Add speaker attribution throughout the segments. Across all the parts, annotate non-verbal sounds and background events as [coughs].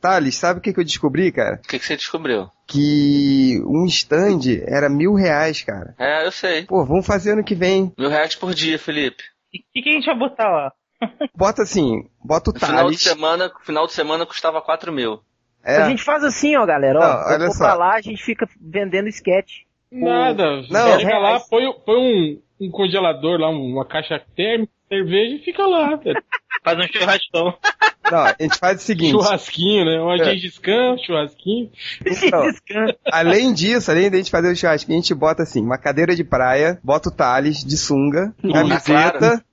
Speaker 1: Thales, sabe o que, que eu descobri, cara?
Speaker 2: O que, que você descobriu?
Speaker 1: Que um stand era mil reais, cara.
Speaker 2: É, eu sei.
Speaker 1: Pô, vamos fazer ano que vem.
Speaker 2: Mil reais por dia, Felipe.
Speaker 3: O que, que a gente vai botar lá? [laughs]
Speaker 1: Bota assim, bota o
Speaker 2: No final de
Speaker 1: Thales.
Speaker 2: semana, final de semana custava 4 mil.
Speaker 1: É,
Speaker 4: A gente faz assim, ó, galera. Ó,
Speaker 1: Não, olha só.
Speaker 4: pra lá, a gente fica vendendo sketch.
Speaker 5: Nada.
Speaker 1: Não.
Speaker 5: Chega lá, põe, põe um, um congelador lá, uma caixa térmica, cerveja e fica lá, velho. [laughs]
Speaker 3: Faz um churrascão.
Speaker 1: Não, a gente faz o seguinte.
Speaker 5: Churrasquinho, né? Um
Speaker 1: É.
Speaker 5: Khan, churrasquinho.
Speaker 1: Então, além disso, além da gente fazer o churrasco, a gente bota assim, uma cadeira de praia, bota o Thales de sunga, camiseta,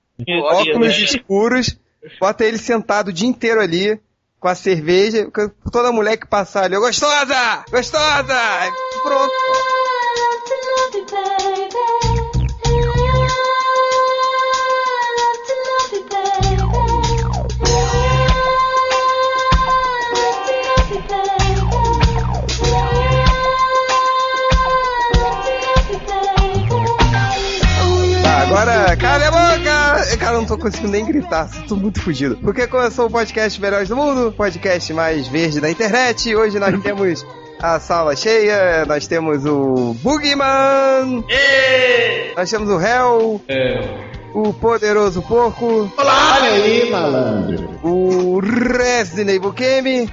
Speaker 1: óculos escuros, bota ele sentado o dia inteiro ali, com a cerveja, toda mulher que passar ali, "Ô, gostosa! Gostosa! Pronto. Cara, eu não tô conseguindo nem gritar, tô muito fugido. Porque começou o podcast Melhores do Mundo, podcast mais verde da internet. Hoje nós temos a sala cheia, nós temos o Boogeyman, nós temos o Hell, o Poderoso Porco,
Speaker 6: Olha aí, malandro.
Speaker 1: o Resident Evil Game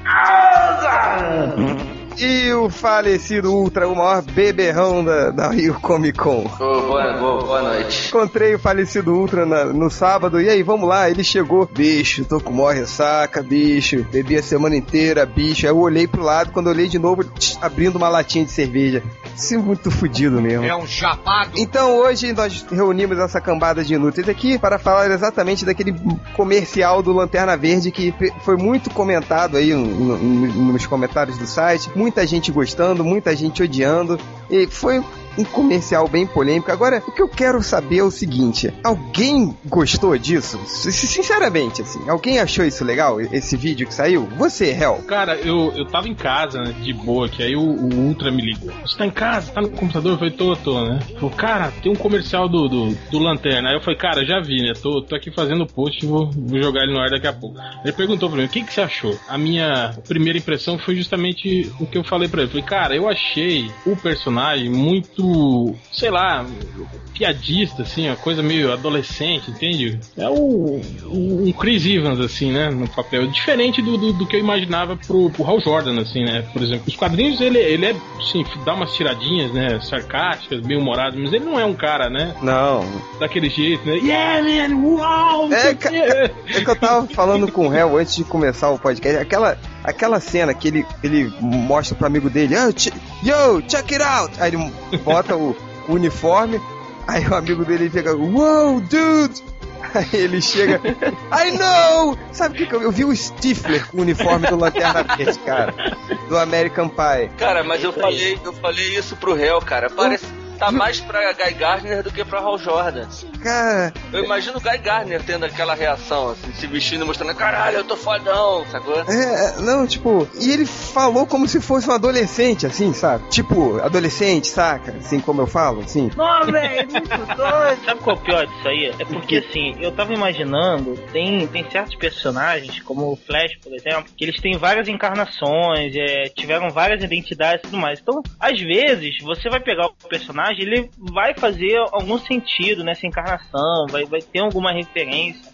Speaker 1: e o falecido Ultra, o maior beberrão da, da Rio Comic Con.
Speaker 2: Ô, boa, boa, boa noite.
Speaker 1: Encontrei o falecido Ultra na- no sábado, e aí, vamos lá, ele chegou, bicho, tô com mó ressaca, bicho, bebi a semana inteira, bicho, aí eu olhei pro lado, quando eu olhei de novo, tch, abrindo uma latinha de cerveja. Isso é muito fudido mesmo.
Speaker 6: É um chapado.
Speaker 1: Então hoje nós reunimos essa cambada de inúteis aqui para falar exatamente daquele comercial do Lanterna Verde que foi muito comentado aí no- no- nos comentários do site. Muita gente gostando, muita gente odiando. E foi um comercial bem polêmico. Agora, o que eu quero saber é o seguinte: alguém gostou disso? Sinceramente, assim, alguém achou isso legal? Esse vídeo que saiu? Você, Hel?
Speaker 5: Cara, eu, eu tava em casa, né, de boa, que aí o, o Ultra me ligou. Você tá em casa? Tá no computador? Eu falei, tô, tô, né? Falou, cara, tem um comercial do, do, do Lanterna. Aí eu falei, cara, já vi, né? Tô, tô aqui fazendo post, vou, vou jogar ele no ar daqui a pouco. Ele perguntou pra mim, o que, que você achou? A minha primeira impressão foi justamente o que eu falei pra ele. Eu falei, cara, eu achei o personagem muito, sei lá, piadista, assim, uma coisa meio adolescente, entende? É o, o- um Chris Evans, assim, né, no papel. Diferente do, do, do que eu imaginava pro, pro Hal Jordan, assim, né? Por exemplo, os quadrinhos, ele, ele é, assim, dá umas tiradinhas, né, sarcásticas, bem humoradas, mas ele não é um cara, né,
Speaker 1: Não,
Speaker 5: daquele jeito, né? Yeah, man, uau! não
Speaker 1: É,
Speaker 5: quê.
Speaker 1: É que eu tava falando com o réu antes de começar o podcast, aquela, aquela cena que ele, ele mostra pro amigo dele, "Oh, yo, check it out! Aí ele bota o, o uniforme, aí o amigo dele fica, wow, dude! Aí ele chega, I know! Sabe o que, que eu, eu vi o Stifler com o uniforme do Lanterna Verde, cara, do American Pie.
Speaker 2: Cara, mas eu falei, eu falei isso pro réu, cara. Parece tá mais pra Guy Gardner do que pra Hal Jordan.
Speaker 1: Cara,
Speaker 2: Eu imagino o Guy Gardner tendo aquela reação, assim, se vestindo e mostrando, caralho, eu tô fodão, sacou?
Speaker 1: É, não, tipo, e ele falou como se fosse um adolescente, assim, sabe? Tipo, adolescente, saca? Assim como eu falo, assim.
Speaker 3: Não, velho, muito doido. Sabe qual é o pior disso aí? É porque assim, eu tava imaginando, tem, tem certos personagens, como o Flash, por exemplo, que eles têm várias encarnações, é, tiveram várias identidades e tudo mais. Então, às vezes, você vai pegar o personagem, ele vai fazer algum sentido nessa encarnação, vai, vai ter alguma referência.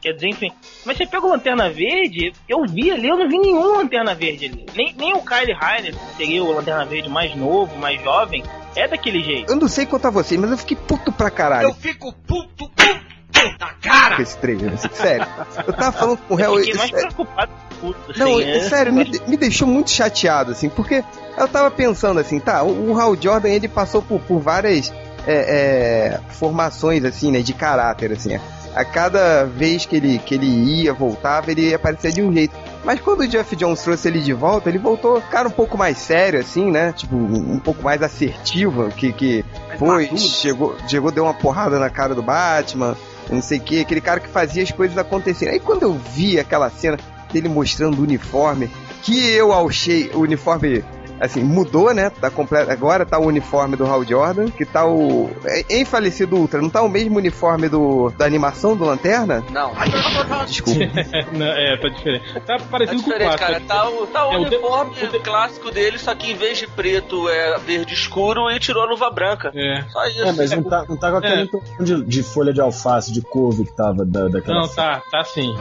Speaker 3: Quer dizer, enfim. Mas você pega o Lanterna Verde, eu vi ali, eu não vi nenhum Lanterna Verde ali. Nem, nem o Kyle Reiner, que seria o Lanterna Verde mais novo, mais jovem, é daquele jeito.
Speaker 1: Eu não sei quanto a você, mas eu fiquei puto pra caralho
Speaker 6: Eu fico puto, puto da cara.
Speaker 1: com esse trailer, assim, sério. Eu tava falando com o réu.
Speaker 3: Eu fiquei mais
Speaker 1: é-
Speaker 3: preocupado puto, assim,
Speaker 1: Não,
Speaker 3: é.
Speaker 1: sério, me, me deixou muito chateado, assim, porque eu tava pensando assim, tá, o, o Hal Jordan, ele passou por, por várias é, é, formações, assim, né, de caráter, assim. A cada vez que ele, que ele ia, voltava, ele aparecia de um jeito. Mas quando o Jeff Jones trouxe ele de volta, ele voltou, cara, um pouco mais sério, assim, né? Tipo, um pouco mais assertivo, que, que foi, chegou, chegou, deu uma porrada na cara do Batman, não sei o que, aquele cara que fazia as coisas acontecerem. Aí quando eu vi aquela cena dele mostrando o uniforme, que eu achei o uniforme assim, mudou, né? Tá completo, agora tá o uniforme do Hal Jordan, que tá o. é, Em falecido Ultra, não tá o mesmo uniforme do, da animação do Lanterna?
Speaker 2: Não,
Speaker 1: Desculpa. [laughs]
Speaker 5: Não, é, tá diferente. Tá
Speaker 2: tá
Speaker 5: parecendo com o
Speaker 2: diferente,
Speaker 5: clássico.
Speaker 2: cara. Tá o, tá o
Speaker 5: É, o de-
Speaker 2: uniforme
Speaker 5: o de-
Speaker 2: clássico dele, só que em vez de preto é verde escuro e tirou a luva branca.
Speaker 5: É.
Speaker 2: Só isso.
Speaker 7: É, mas não tá, não tá com aquela
Speaker 5: É.
Speaker 7: de, de folha de alface, de couve que tava da, daquela.
Speaker 5: Não, tá, tá sim.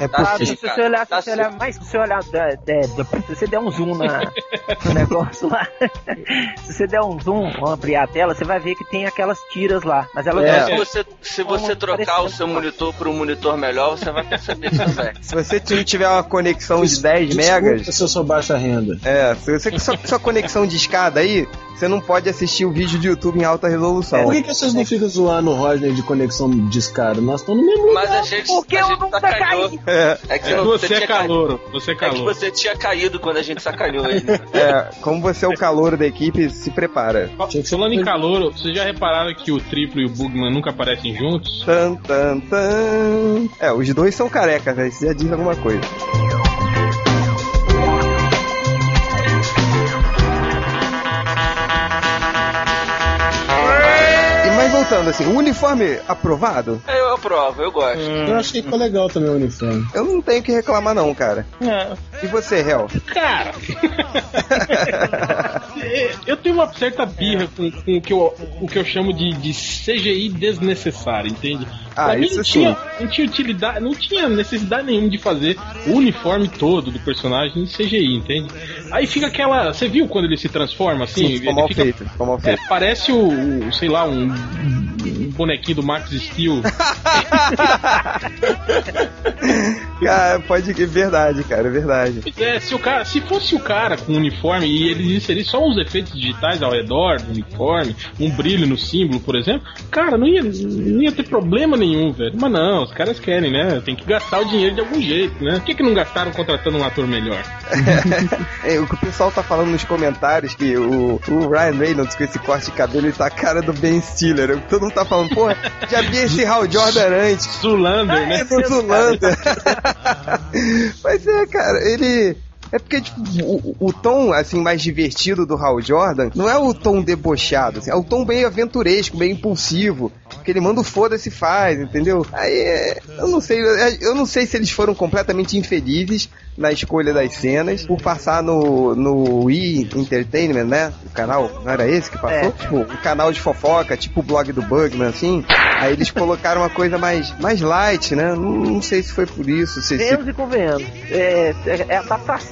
Speaker 1: É
Speaker 2: Tá
Speaker 1: porque.
Speaker 2: sim,
Speaker 4: se você olhar, se
Speaker 2: Tá
Speaker 4: você olhar mais, se você olhar, da- da- da- se você der um zoom na, [laughs] no negócio lá, [laughs] se você der um zoom, ampliar a tela, você vai ver que tem aquelas tiras lá. Mas elas
Speaker 1: É.
Speaker 2: Se você, se você
Speaker 4: Como
Speaker 2: trocar o seu monitor por um monitor melhor, você vai perceber isso também.
Speaker 1: Se você não tiver uma conexão de 10
Speaker 7: Desculpa
Speaker 1: megas.
Speaker 7: se eu sou baixa renda.
Speaker 1: É, se você só sua conexão de escada aí, você não pode assistir o vídeo de YouTube em alta resolução.
Speaker 7: Por que, que vocês não ficam zoando o Rodney de conexão de escada? Nós estamos no mesmo lugar.
Speaker 2: Mas a gente,
Speaker 4: Porque
Speaker 2: a
Speaker 4: eu
Speaker 2: gente
Speaker 4: nunca
Speaker 2: sacaneou.
Speaker 4: caí.
Speaker 1: É,
Speaker 2: É que você, não,
Speaker 5: Você é calouro, você é
Speaker 2: É que
Speaker 5: calouro.
Speaker 2: você tinha caído quando a gente sacaneou ele. [laughs]
Speaker 1: é, como você é o calor da equipe, se prepara.
Speaker 5: Falando em calouro, vocês já repararam que o Triplo e o Bugman nunca aparecem juntos?
Speaker 1: Tan, tan, tan. É, os dois são carecas, né? Isso já diz alguma coisa. E mais voltando assim, o uniforme aprovado,
Speaker 2: Eu aprovo, eu gosto.
Speaker 7: Eu achei que ficou legal também o uniforme.
Speaker 1: eu não tenho que reclamar não, cara.
Speaker 5: É.
Speaker 1: E você, Hel?
Speaker 5: Cara, [laughs] eu tenho uma certa birra com, com o, que eu, o que eu chamo de, de CGI desnecessário, entende?
Speaker 1: Ah,
Speaker 5: Pra mim
Speaker 1: isso
Speaker 5: não tinha, não tinha utilidade, não tinha necessidade nenhuma de fazer o uniforme todo do personagem em CGI, entende? Aí fica aquela. Você viu quando ele se transforma assim?
Speaker 1: Sim, ficou mal
Speaker 5: fica-
Speaker 1: feito, ficou mal
Speaker 5: É,
Speaker 1: feito.
Speaker 5: parece o, o, sei lá, um, um bonequinho do Max Steel. [laughs]
Speaker 1: Cara, pode que verdade, cara, é verdade.
Speaker 5: É, se o cara, se fosse o cara com uniforme e ele inserir só os efeitos digitais ao redor do uniforme, um brilho no símbolo, por exemplo, cara, não ia, não ia ter problema nenhum, velho. Mas não, os caras querem, né? Tem que gastar o dinheiro de algum jeito, né? Por que, que não gastaram contratando um ator melhor? [laughs]
Speaker 1: É, o que o pessoal tá falando nos comentários que o, o Ryan Reynolds com esse corte de cabelo ele tá a cara do Ben Stiller. Todo mundo tá falando, pô, já vi esse Hal Jordan antes.
Speaker 5: Zulander, né?
Speaker 1: É do Zulander. [laughs] [laughs] Mas é, cara, ele. É porque, tipo, o, o tom, assim, mais divertido do Hal Jordan não é o tom debochado, assim, é o tom bem aventuresco, bem impulsivo, que ele manda o foda-se e faz, entendeu? Aí, é, eu não sei, eu não sei se eles foram completamente infelizes na escolha das cenas, por passar no, no Wii Entertainment, né? O canal, não era esse que passou?
Speaker 4: É.
Speaker 1: Tipo, um canal de fofoca, tipo o blog do Bugman, assim. Aí eles colocaram uma coisa mais, mais light, né? Não, não sei se foi por isso, se, se
Speaker 4: Venhamos e convenhamos. É, é, é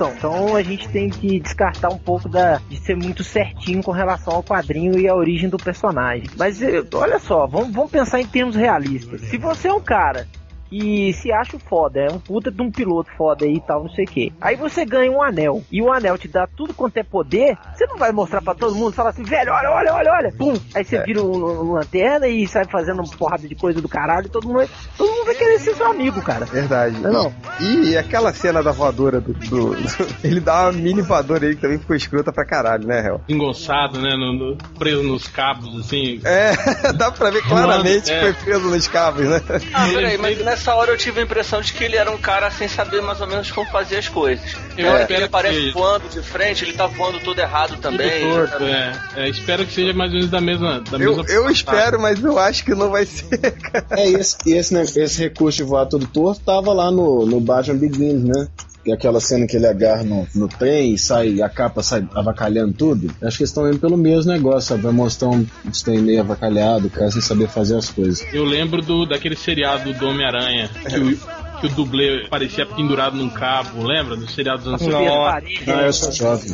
Speaker 4: adaptação. Então a gente tem que descartar um pouco da, de ser muito certinho com relação ao quadrinho e à origem do personagem. Mas eh, olha só, vamos, vamos pensar em termos realistas. Se você é um cara que se acha foda, é um puta de um piloto foda aí e tal, não sei o que. Aí você ganha um anel e o anel te dá tudo quanto é poder, você não vai mostrar pra todo mundo, falar assim, velho, olha, olha, olha, olha, pum. Aí você vira um, um lanterna e sai fazendo uma porrada de coisa do caralho, e todo mundo, vai- todo mundo vai querer ser seu amigo, cara.
Speaker 1: Verdade.
Speaker 4: Não, não.
Speaker 1: E aquela cena da voadora do, do- do- [laughs] Ele dá uma mini voadora aí que também ficou escrota pra caralho, né, Hel?
Speaker 5: Engonçado, né? no- no- preso nos cabos, assim.
Speaker 1: É, [laughs] dá pra ver claramente
Speaker 5: É.
Speaker 1: que foi preso nos cabos, né?
Speaker 2: Ah, peraí, mas nessa hora eu tive a impressão de que ele era um cara sem saber mais ou menos como fazer as coisas.
Speaker 5: Eu
Speaker 2: Na hora
Speaker 5: espero
Speaker 2: que ele aparece voando de frente, ele tá voando tudo errado também.
Speaker 5: Tudo torto, é. É, Espero que seja mais ou menos da mesma. Da
Speaker 1: Eu,
Speaker 5: mesma
Speaker 1: eu espero, mas eu acho que não vai ser, cara.
Speaker 7: É, esse, esse, né, esse recurso de voar todo torto tava lá no, no Batman Begins, né? É aquela cena que ele agarra no, no trem e sai, a capa sai avacalhando tudo. Acho que eles estão indo pelo mesmo negócio, sabe? Vai mostrar um, trem meio avacalhado, o cara sem saber fazer as coisas.
Speaker 5: Eu lembro do, daquele seriado do Homem-Aranha, que o, que o dublê parecia pendurado num cabo, lembra? Do seriado dos anos
Speaker 4: Subir as
Speaker 5: 70.
Speaker 4: paredes.
Speaker 7: Não, eu sou jovem.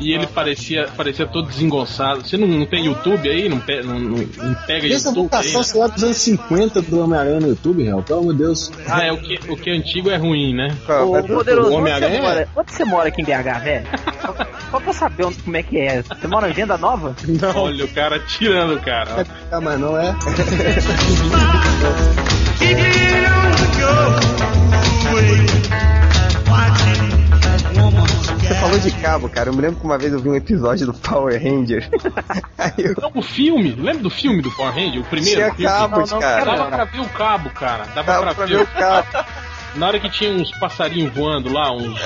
Speaker 5: E ele parecia, parecia todo desengonçado. Você não, não tem YouTube aí? Não, pe- não, não- não pega
Speaker 7: Eles vão
Speaker 5: YouTube
Speaker 7: passar, sei lá, dos anos 50 do Homem-Aranha no YouTube, real. Pelo amor de Deus.
Speaker 5: Ah, é, o que, o que é antigo é ruim, né?
Speaker 4: Ô,
Speaker 1: mas-
Speaker 4: poderoso,
Speaker 7: o
Speaker 4: onde você,
Speaker 7: Homem-Aranha?
Speaker 4: mora, onde você mora aqui em BH, velho? Só, só pra saber onde, como é que é. Você mora em Venda Nova?
Speaker 7: Não,
Speaker 5: Olha o cara tirando, cara. [laughs]
Speaker 7: ah, mas não é. [laughs] [laughs]
Speaker 1: Você falou de cabo, cara. Eu me lembro que uma vez eu vi um episódio do Power Ranger. [laughs] Eu
Speaker 5: Não, o filme, lembra do filme do Power Ranger? O primeiro?
Speaker 1: tinha cabos,
Speaker 4: Não, não,
Speaker 1: cara.
Speaker 5: Dava pra ver o cabo, cara. Dava
Speaker 1: Dava
Speaker 5: pra,
Speaker 1: pra
Speaker 5: ver
Speaker 1: o cabo. [laughs]
Speaker 5: Na hora que tinha uns passarinhos voando lá, uns.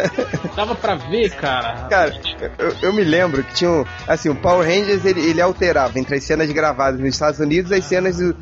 Speaker 5: [laughs] Dava pra ver, cara.
Speaker 1: Cara, eu, eu me lembro que tinha um. Assim, o Power Rangers ele, ele alterava entre as cenas gravadas nos Estados Unidos e as cenas do,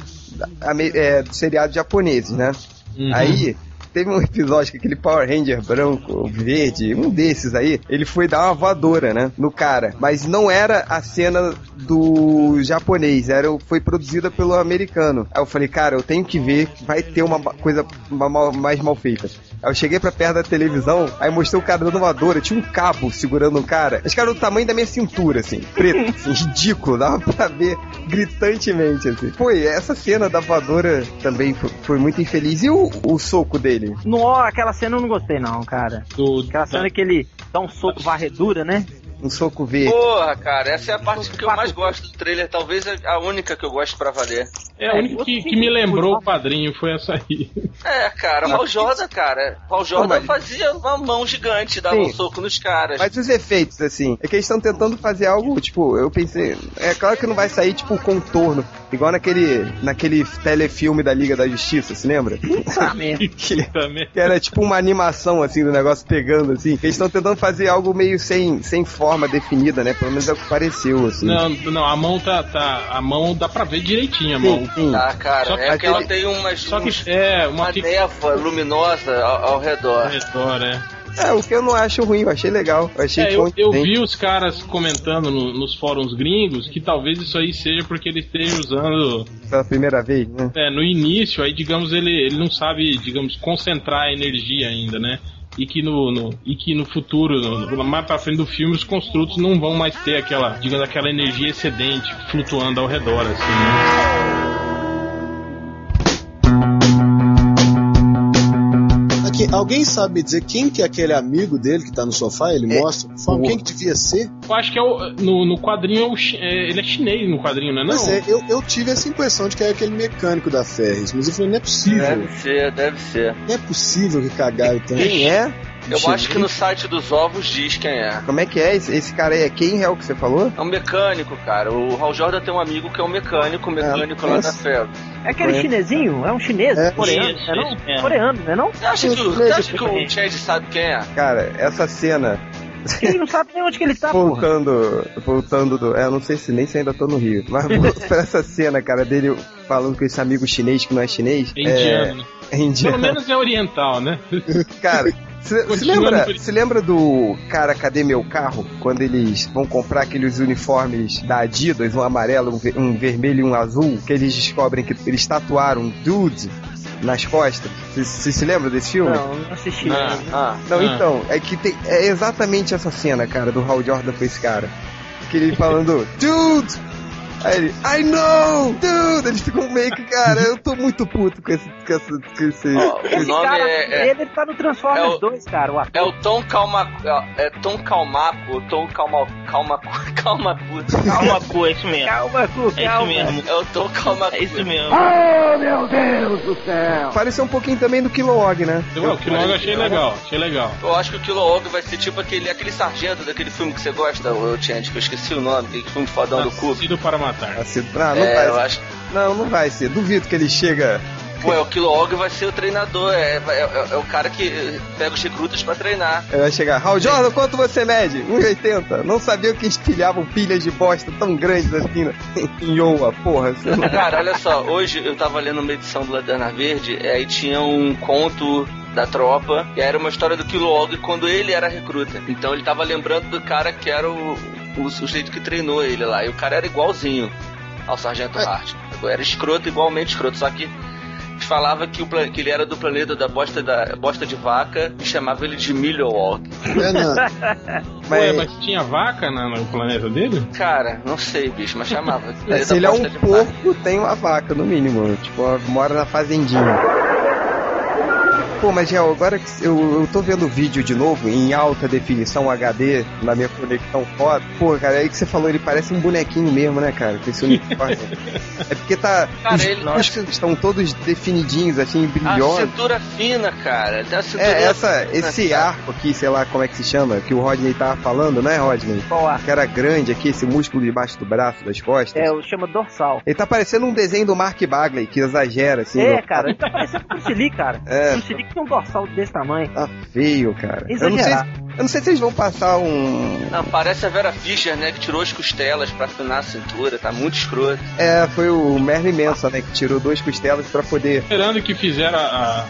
Speaker 1: é, do seriado japoneses, né?
Speaker 5: Uhum.
Speaker 1: Aí. Teve um episódio que aquele Power Ranger branco, verde, um desses aí, ele foi dar uma voadora, né? No cara. Mas não era a cena do japonês, era, foi produzida pelo americano. Aí eu falei, cara, eu tenho que ver, vai ter uma coisa mais mal feita. Aí eu cheguei pra perto da televisão, aí mostrou o cara dando voadora, tinha um cabo segurando um cara. Esse cara do tamanho da minha cintura, assim, preto, assim, [laughs] ridículo, dava pra ver gritantemente, assim. Foi, essa cena da voadora também foi, foi muito infeliz. E o, o soco dele?
Speaker 4: Não, aquela cena eu não gostei não, cara.
Speaker 5: Do,
Speaker 4: Aquela cena que ele dá um soco varredura, né?
Speaker 1: Um soco verde.
Speaker 2: Porra, cara, essa é a parte que eu mais gosto do trailer. Talvez a única que eu gosto pra valer.
Speaker 5: É, a única que, que me lembrou o padrinho foi essa aí.
Speaker 2: É, cara, o Hal Jordan, cara. O Hal Jordan fazia uma mão gigante, dava
Speaker 1: Sim.
Speaker 2: um soco nos caras.
Speaker 1: Mas os efeitos, assim, é que eles estão tentando fazer algo, tipo, eu pensei, é claro que não vai sair, tipo, contorno, igual naquele, naquele telefilme da Liga da Justiça, se lembra? [laughs] que,
Speaker 5: Também.
Speaker 1: que era tipo uma animação, assim, do negócio pegando, assim. Eles estão tentando fazer algo meio sem, sem forma definida, né? Pelo menos é o que pareceu, assim.
Speaker 5: Não, não, a mão tá, tá. A mão dá pra ver direitinho a mão.
Speaker 1: Sim, sim.
Speaker 2: Ah, cara,
Speaker 5: Só que
Speaker 2: é que ela
Speaker 1: ele-
Speaker 2: tem umas,
Speaker 5: Só que
Speaker 2: uns-
Speaker 5: é uma
Speaker 2: uma
Speaker 5: fica
Speaker 2: névoa luminosa ao, ao redor.
Speaker 5: redor, é.
Speaker 1: É, o que eu não acho ruim, eu achei legal. Eu achei
Speaker 5: É, eu, eu vi os caras comentando no- nos fóruns gringos que talvez isso aí seja porque ele esteja usando
Speaker 1: pela primeira vez, né?
Speaker 5: é, no início, aí digamos ele, ele não sabe, digamos, concentrar a energia ainda, né? E que no, no- e que no futuro, no- no- mais pra frente do filme, os construtos não vão mais ter aquela, digamos, aquela energia excedente flutuando ao redor, assim, né?
Speaker 7: Aqui, alguém sabe me dizer quem que é aquele amigo dele que tá no sofá? Ele
Speaker 1: É,
Speaker 7: mostra? Fala, Quem que devia ser?
Speaker 5: Eu acho que é o, no, no quadrinho, é é, ele é chinês no quadrinho, não é não?
Speaker 7: Mas é, eu, eu tive essa impressão de que era aquele mecânico da Ferris, mas eu falei, não é possível.
Speaker 2: Deve ser, deve ser.
Speaker 7: Não é possível que cagaram tanto.
Speaker 1: Quem é?
Speaker 2: Eu acho que no site dos ovos diz quem é.
Speaker 1: Como é que é? Esse, esse cara aí é quem é o que você falou?
Speaker 2: É um mecânico, cara. O Hal Jordan tem um amigo que é um mecânico, um mecânico lá
Speaker 1: nossa.
Speaker 2: da Ferro.
Speaker 4: É aquele
Speaker 1: É.
Speaker 4: chinesinho? É um chinês?
Speaker 1: É.
Speaker 4: Coreano,
Speaker 3: Isso,
Speaker 4: não é não?
Speaker 3: mesmo.
Speaker 4: Coreano, não é não?
Speaker 2: Você acha que, o- você acha que o Chad sabe quem é?
Speaker 1: Cara, essa cena
Speaker 4: Ele não sabe nem onde que ele tá, porra.
Speaker 1: voltando, voltando do. É, eu não sei se nem se ainda tô no Rio. Mas [laughs] pra essa cena, cara, dele falando com esse amigo chinês que não é chinês.
Speaker 5: É indiano?
Speaker 1: É, é indiano.
Speaker 5: Pelo menos é oriental, né?
Speaker 1: Cara, [laughs]
Speaker 5: Continuando
Speaker 1: lembra,
Speaker 5: por-
Speaker 1: lembra do cara Cadê Meu Carro? Quando eles vão comprar aqueles uniformes da Adidas, um amarelo, um, ver- um vermelho e um azul, que eles descobrem que eles tatuaram Dude nas costas. Você se, se lembra desse filme?
Speaker 4: Não, não assisti.
Speaker 2: Ah, ah.
Speaker 1: Não,
Speaker 5: Ah.
Speaker 1: então, é que tem, é exatamente essa cena, cara, do Hal Jordan com esse cara. Que ele falando, dude! Aí ele, I know! Dude! Eles ficam meio que, cara, eu tô muito puto com esse. Com esse, com esse-
Speaker 2: Ó, o
Speaker 4: Esse
Speaker 2: nome
Speaker 4: cara,
Speaker 2: é, é,
Speaker 4: ele tá no Transformers
Speaker 2: é o-
Speaker 4: 2, cara, o ator.
Speaker 2: é o Tom Calma. É, é Tom Calmaco, Tom Calma. Calma. Calma.
Speaker 3: Calma, cu, é isso mesmo.
Speaker 4: Calma, Cu,
Speaker 3: É isso
Speaker 4: calma.
Speaker 3: mesmo.
Speaker 2: É o Tom Calma.
Speaker 3: É isso mesmo.
Speaker 1: Pareceu um pouquinho também do Kilowog, né?
Speaker 5: Eu, o logo achei legal, achei legal.
Speaker 2: Eu acho que o Kilowog vai ser tipo aquele, aquele sargento daquele filme que você gosta, o Chant, que eu esqueci o nome, aquele filme fodão do Cubo.
Speaker 5: Nascido para matar.
Speaker 1: Assim, ah, não
Speaker 2: É,
Speaker 1: vai
Speaker 2: acho.
Speaker 1: Não, não vai ser. Duvido que ele chega.
Speaker 2: Pô, o Kilowog vai ser o treinador, é, é, é- é o cara que eh, pega os recrutas pra treinar.
Speaker 1: Ele vai chegar. Hal Jordan, quanto você mede? 1,80. Não sabia que espilhavam pilhas de bosta tão grandes assim né? [laughs] em Iowa, porra. Não...
Speaker 2: Cara, olha só, hoje eu tava lendo uma edição do Lanterna Verde, e aí tinha um conto da tropa, e era uma história do Kilowog quando ele era recruta. Então ele tava lembrando do cara que era o, o sujeito que treinou ele lá, e o cara era igualzinho ao Sargento Hart. Era escroto, igualmente escroto, só que falava que, o, que ele era do planeta da bosta, da bosta de vaca e chamava ele de Milwaukee.
Speaker 7: É, não. [laughs]
Speaker 5: Ué, mas tinha vaca na- no planeta dele?
Speaker 2: Cara, não sei, bicho, mas chamava. [laughs]
Speaker 1: Se ele é um porco, tem uma vaca, no mínimo. Tipo, mora na fazendinha. Pô, mas Gel, agora que eu, eu tô vendo o vídeo de novo em alta definição HD na minha conexão foto. Pô, cara, aí que você falou, ele parece um bonequinho mesmo, né, cara? Com esse [laughs] uniforme. é porque tá.
Speaker 2: Cara,
Speaker 1: os
Speaker 2: ele-
Speaker 1: músculos estão todos definidinhos, assim,
Speaker 2: A
Speaker 1: brilhosos.
Speaker 2: cintura fina, cara. A cintura
Speaker 1: É, essa,
Speaker 2: fina,
Speaker 1: esse
Speaker 2: cara.
Speaker 1: arco aqui, sei lá como é que se chama, que o Rodney tava falando, né, Rodney?
Speaker 4: Qual ar?
Speaker 1: Que era grande aqui, esse músculo debaixo do braço, das costas.
Speaker 4: É, o chama dorsal.
Speaker 1: Ele tá parecendo um desenho do Mark Bagley, que exagera, assim.
Speaker 4: É,
Speaker 1: no-
Speaker 4: cara, ele tá parecendo Bruce Lee, cara.
Speaker 1: É.
Speaker 4: Bruce Lee que um dorsal desse tamanho.
Speaker 1: Tá feio, cara.
Speaker 4: Exagerar.
Speaker 1: Eu não sei se eles vão passar um.
Speaker 2: Não, parece a Vera Fischer, né? Que tirou as costelas pra afinar a cintura. Tá muito escroto.
Speaker 1: É, foi o Merlin Manson, né? Que tirou duas costelas pra poder.
Speaker 5: Esperando que fizeram a. a-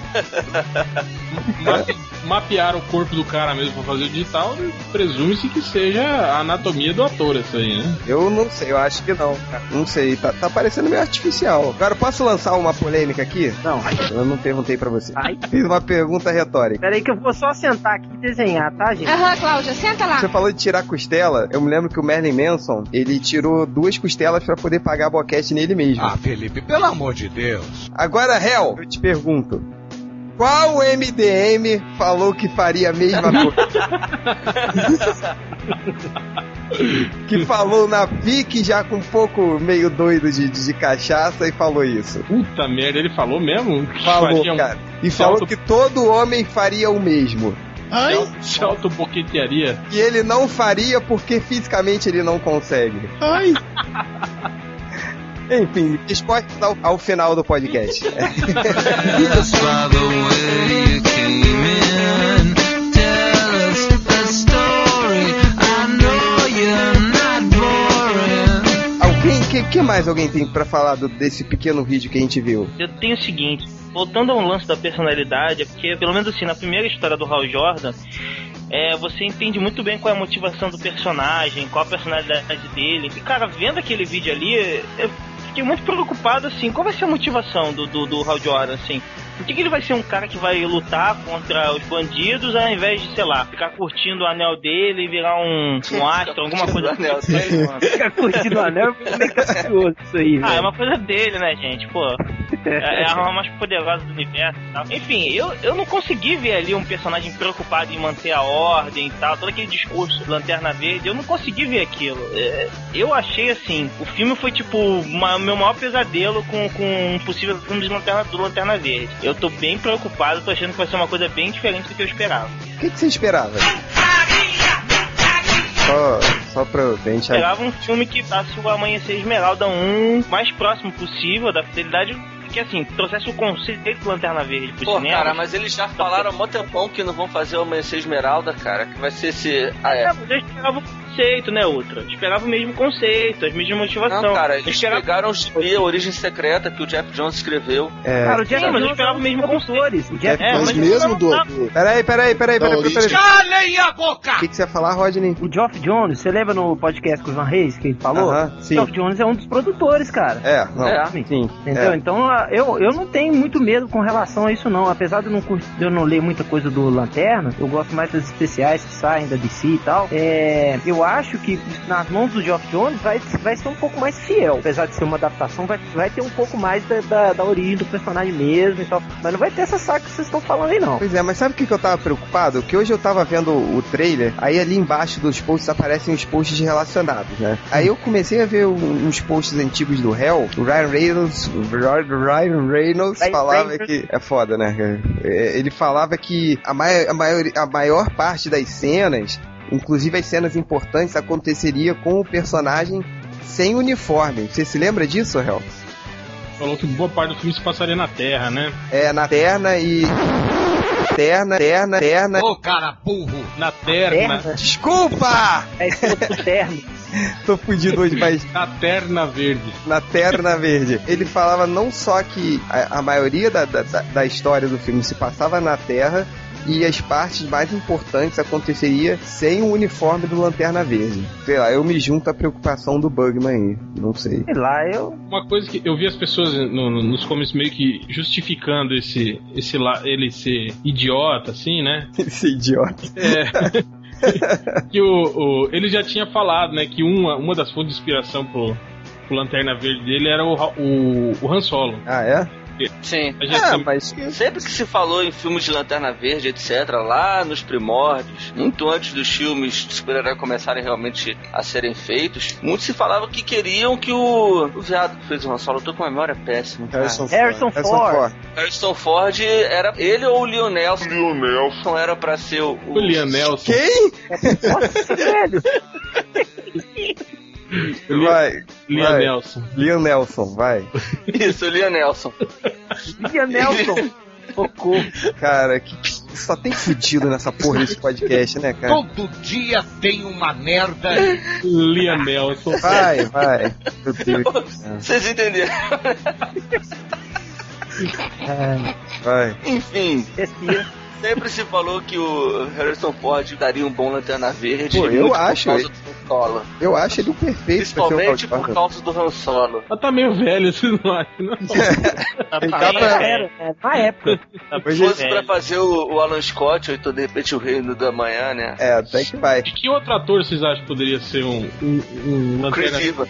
Speaker 5: [laughs] mape- mapearam o corpo do cara mesmo pra fazer o digital, presume-se que seja a anatomia do ator, isso aí, né?
Speaker 1: Eu não sei, eu acho que não, cara. Não sei, tá, tá parecendo meio artificial. Agora, posso lançar uma polêmica aqui?
Speaker 4: Não.
Speaker 1: Eu não perguntei pra você.
Speaker 4: Ai.
Speaker 1: Fiz uma pergunta retórica.
Speaker 4: Pera aí que eu vou só sentar aqui e desenhar, tá, gente?
Speaker 8: Aham, Cláudia, senta lá.
Speaker 1: Você falou de tirar costela, eu me lembro que o Merlin Manson, ele tirou duas costelas pra poder pagar boquete nele mesmo.
Speaker 6: Ah, Felipe, pelo amor de Deus.
Speaker 1: Agora, Hel, eu te pergunto. Qual MDM falou que faria a mesma [laughs] coisa? que falou na pique já com um pouco meio doido de, de, de cachaça e falou isso.
Speaker 5: Puta merda, ele falou mesmo?
Speaker 1: Falou,
Speaker 5: faria um-
Speaker 1: cara. E falou que todo homem faria o mesmo.
Speaker 7: Ai,
Speaker 5: Se autoboquetearia.
Speaker 1: E ele não faria porque fisicamente ele não consegue.
Speaker 7: ai. [laughs]
Speaker 1: Enfim, respostas ao, ao final do podcast. [laughs] que, mais alguém tem pra falar do- desse pequeno vídeo que a gente viu?
Speaker 3: Eu tenho o seguinte, voltando ao lance da personalidade, é porque, pelo menos assim, na primeira história do Hal Jordan, é, você entende muito bem qual é a motivação do personagem, qual a personalidade dele. E, cara, vendo aquele vídeo ali, eu fiquei muito preocupado, assim, qual vai ser a motivação do, do, do Hal Jordan, assim. Por que, que ele vai ser um cara que vai lutar contra os bandidos ao invés de, sei lá, ficar curtindo o anel dele e virar um, um [laughs] astro, alguma coisa
Speaker 2: O anel
Speaker 3: assim,
Speaker 2: dele.
Speaker 3: mano?
Speaker 4: Fica curtindo o anel, meio capcioso isso aí,
Speaker 3: Ah, é uma coisa dele, né, gente? Pô, é é a arma mais poderosa do universo e tal. Enfim, eu, eu não consegui ver ali um personagem preocupado em manter a ordem e tal, todo aquele discurso Lanterna Verde, eu não consegui ver aquilo. É, Eu achei assim, o filme foi tipo o meu maior pesadelo com, com um possível filme de Lanterna, do Lanterna Verde. Eu tô bem preocupado, tô achando que vai ser uma coisa bem diferente do que eu esperava.
Speaker 1: O que, que você esperava? Só, só pra gente
Speaker 3: esperava um filme que passasse o Amanhecer Esmeralda 1 mais próximo possível da fidelidade, que assim, trouxesse o conceito do Lanterna Verde pro
Speaker 2: Pô,
Speaker 3: cinema.
Speaker 2: cara, mas eles já falaram há mó tempão que não vão fazer o Amanhecer Esmeralda, cara. Que vai ser esse. Ah,
Speaker 3: É,
Speaker 2: é.
Speaker 3: eu esperava conceito, né, Ultra? Eu esperava o mesmo conceito, as mesmas motivações.
Speaker 2: Não, cara, eles
Speaker 3: esperava...
Speaker 2: pegaram o gibi, a origem secreta que o Jeff Jones escreveu.
Speaker 1: É.
Speaker 4: Cara, o Jeff
Speaker 3: Sim, mas eu
Speaker 4: Jones
Speaker 3: esperava
Speaker 4: é
Speaker 3: o mesmo
Speaker 4: produtores. O Jeff
Speaker 3: É,
Speaker 7: mas,
Speaker 3: mas
Speaker 7: mesmo do, do-
Speaker 1: Peraí, peraí, peraí, peraí, peraí, peraí.
Speaker 6: Calem a boca!
Speaker 1: O que, que você ia falar, Rodney?
Speaker 4: O Geoff Jones, você lembra no podcast com o Van Reis que ele falou?
Speaker 1: Aham,
Speaker 4: O
Speaker 1: sim.
Speaker 4: Geoff Jones é um dos produtores, cara.
Speaker 1: É, não,
Speaker 2: É.
Speaker 1: sim.
Speaker 4: Entendeu?
Speaker 1: É.
Speaker 4: Então ah, eu, eu não tenho muito medo com relação a isso não. Apesar de eu não, eu não ler muita coisa do Lanterna, eu gosto mais das especiais que saem da DC e tal. É, eu acho que nas mãos do Geoff Jones vai, vai ser um pouco mais fiel. Apesar de ser uma adaptação, vai, vai ter um pouco mais da, da, da origem do personagem mesmo e tal. Mas não vai ter essa saca que vocês estão falando aí não.
Speaker 1: Pois é, mas sabe o que, que eu tava preocupado? Que hoje eu tava vendo o trailer, aí ali embaixo dos posts aparecem os posts relacionados, né? Aí eu comecei a ver uns posts antigos do Hell, o Ryan Reynolds, Ryan Reynolds
Speaker 4: Ryan
Speaker 1: falava
Speaker 4: Reynolds.
Speaker 1: que... É foda, né? É, Ele falava que a, mai a, maior, a maior parte das cenas, inclusive as cenas importantes, aconteceria com o personagem sem uniforme. Você se lembra disso, Hell?
Speaker 5: Falou que boa parte do filme se passaria na Terra, né?
Speaker 1: É, na terna e... Terna, terna, terna...
Speaker 6: Ô, cara burro!
Speaker 5: Na Terna.
Speaker 4: Terna?
Speaker 1: Desculpa!
Speaker 4: É terno. [laughs]
Speaker 1: Tô fudido hoje, mas
Speaker 5: Na Terna Verde.
Speaker 1: na Terna Verde. Ele falava não só que a, a maioria da, da- da história do filme se passava na Terra e as partes mais importantes aconteceria sem o uniforme do Lanterna Verde. Sei lá, eu me junto à preocupação do Bugman aí. Não sei.
Speaker 4: Sei lá, eu.
Speaker 5: Uma coisa que eu vi as pessoas no- no- nos comentários meio que justificando esse, esse lá, ele ser idiota, assim, né? [laughs]
Speaker 1: Esse idiota.
Speaker 5: É. [laughs] que o, o- ele já tinha falado, né, que uma, uma das fontes de inspiração pro, pro Lanterna Verde dele era o, o, o Han Solo.
Speaker 1: Ah, é?
Speaker 2: Sim.
Speaker 5: A gente
Speaker 1: Ah,
Speaker 5: sabe-
Speaker 1: mas.
Speaker 2: Sempre que se falou em filmes de Lanterna Verde, etc., lá nos primórdios, muito antes dos filmes de super-herói começarem realmente a serem feitos, muito se falava que queriam que o, o viado que fez o Han Solo, eu tô com a memória péssima.
Speaker 7: Harrison
Speaker 4: Harrison
Speaker 7: Ford.
Speaker 1: Harrison
Speaker 4: Ford.
Speaker 2: Harrison Ford era ele ou o Leon Nelson. Leon Nelson era pra ser o.
Speaker 5: O Liam Nelson.
Speaker 1: Quem?
Speaker 4: Nossa, velho. [laughs]
Speaker 1: Vai.
Speaker 5: Liam
Speaker 1: vai.
Speaker 5: Nelson.
Speaker 1: Leon Nelson, vai.
Speaker 2: Isso, Leon Nelson.
Speaker 4: Liam Nelson. Socorro.
Speaker 1: Cara, que, só tem fudido nessa porra desse podcast, né, cara?
Speaker 6: Todo dia tem uma merda.
Speaker 5: Liam Nelson.
Speaker 1: Vai, vai. Meu Deus.
Speaker 2: Vocês entenderam?
Speaker 1: Vai.
Speaker 2: Enfim, sempre se falou que o Harrison Ford daria um bom Lanterna Verde.
Speaker 1: Pô, eu acho,
Speaker 2: Por Solo.
Speaker 1: Eu acho ele o perfeito pra ser o
Speaker 2: Principalmente por causa do Han Solo.
Speaker 5: Ela tá meio velho, vocês não acham? Não. [laughs]
Speaker 3: Tá
Speaker 1: tá
Speaker 3: bem,
Speaker 1: pra-.
Speaker 4: É, na época.
Speaker 3: Tá
Speaker 2: Se fosse pra fazer o, o Alan Scott, ou então de repente o Reino da Manhã, né?
Speaker 1: É, até que vai.
Speaker 5: E que outro ator vocês acham que poderia ser um, um, um
Speaker 2: Chris
Speaker 5: lanterna
Speaker 2: Evans.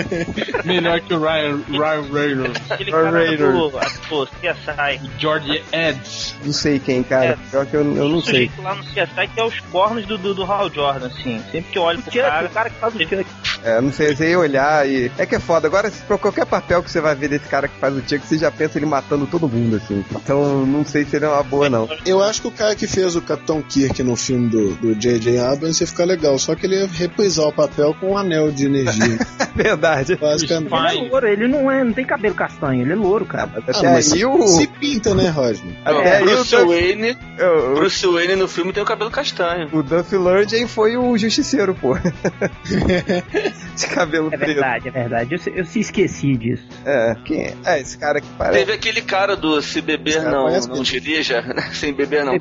Speaker 2: [laughs]
Speaker 5: melhor que o Ryan, Ryan Reynolds?
Speaker 3: Aquele
Speaker 1: Ryan
Speaker 3: cara
Speaker 1: Reynolds.
Speaker 3: do, do CSI.
Speaker 5: George Eds.
Speaker 1: Não sei quem, cara.
Speaker 3: É.
Speaker 1: Pior que eu, eu não sei.
Speaker 3: lá no CSI que é os cornos do, do, do Hal Jordan, assim. Sempre que eu olho pro
Speaker 4: Chuck,
Speaker 3: cara...
Speaker 4: o cara que faz o Chuck.
Speaker 1: É, não sei, você ia olhar e. É que é foda. Agora, pra qualquer papel que você vai ver desse cara que faz o Chuck, você já pensa ele matando todo mundo, assim. Então, não sei se ele é uma boa, não.
Speaker 7: Eu acho que o cara que fez o Capitão Kirk no filme do do J.J. Abrams ia ficar legal, só que ele ia reprisar o papel com um anel de energia.
Speaker 1: É [laughs] verdade.
Speaker 7: basicamente.
Speaker 4: Ele é louro, ele não, é, não tem cabelo castanho, ele é louro, cara.
Speaker 1: Até
Speaker 7: Ah, mas
Speaker 1: aí o.
Speaker 7: se pinta, né, Rodney?
Speaker 1: Até aí o
Speaker 2: Bruce
Speaker 1: Duff,
Speaker 2: Wayne,
Speaker 1: o,
Speaker 2: Bruce Wayne no filme tem o cabelo castanho.
Speaker 1: o Duff Lundgren foi o justiceiro, pô. [laughs] De cabelo
Speaker 4: É
Speaker 1: preto.
Speaker 4: verdade, é verdade. Eu, se- eu se esqueci disso.
Speaker 1: É, quem é? É, esse cara que parece.
Speaker 2: Teve aquele cara do Se Beber Não, não dirija, né? [laughs] sem beber não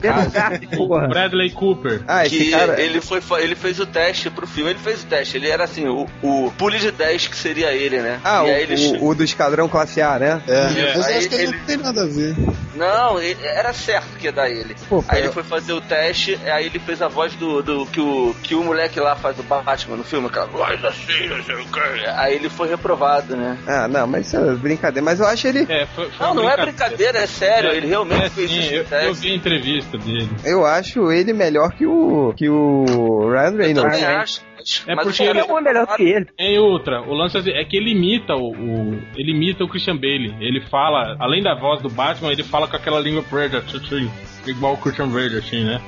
Speaker 4: porra.
Speaker 5: Bradley Cooper.
Speaker 1: Ah, esse
Speaker 2: que
Speaker 1: cara.
Speaker 2: ele foi ele fez o teste pro filme, ele fez o teste, ele era assim, o, o pule de 10 que seria ele, né?
Speaker 1: Ah,
Speaker 2: e
Speaker 1: o,
Speaker 2: aí ele
Speaker 1: o, o do Esquadrão Classe A, né?
Speaker 7: É,
Speaker 5: É,
Speaker 7: mas eu
Speaker 2: aí
Speaker 7: acho que ele
Speaker 2: ele-
Speaker 7: não tem nada a ver.
Speaker 2: Não, ele- era certo que ia dar ele.
Speaker 1: Pô,
Speaker 2: Aí
Speaker 1: eu-
Speaker 2: ele foi fazer o teste, aí ele fez a voz do, do que, o, que o moleque lá faz o Batman no filme, aquela voz assim, não sei o quê. Aí ele foi reprovado, né?
Speaker 1: Ah, não, mas isso é brincadeira. Mas eu acho ele.
Speaker 5: É, foi, foi
Speaker 2: Não, não é brincadeira, é sério, ele realmente
Speaker 5: É,
Speaker 2: fez
Speaker 5: sim,
Speaker 2: esse
Speaker 5: eu, eu vi a entrevista dele.
Speaker 1: Eu acho ele melhor que o. que o Ryan
Speaker 2: Eu
Speaker 1: Reynolds.
Speaker 2: também acho. Mas,
Speaker 5: É
Speaker 2: mas
Speaker 5: porque ele-
Speaker 4: é melhor que ele.
Speaker 5: Em outra, o lance é que ele imita o, o- ele imita o Christian Bale. Ele fala, além da voz do Batman, ele fala com aquela língua preta, igual o Christian Bale, assim, né?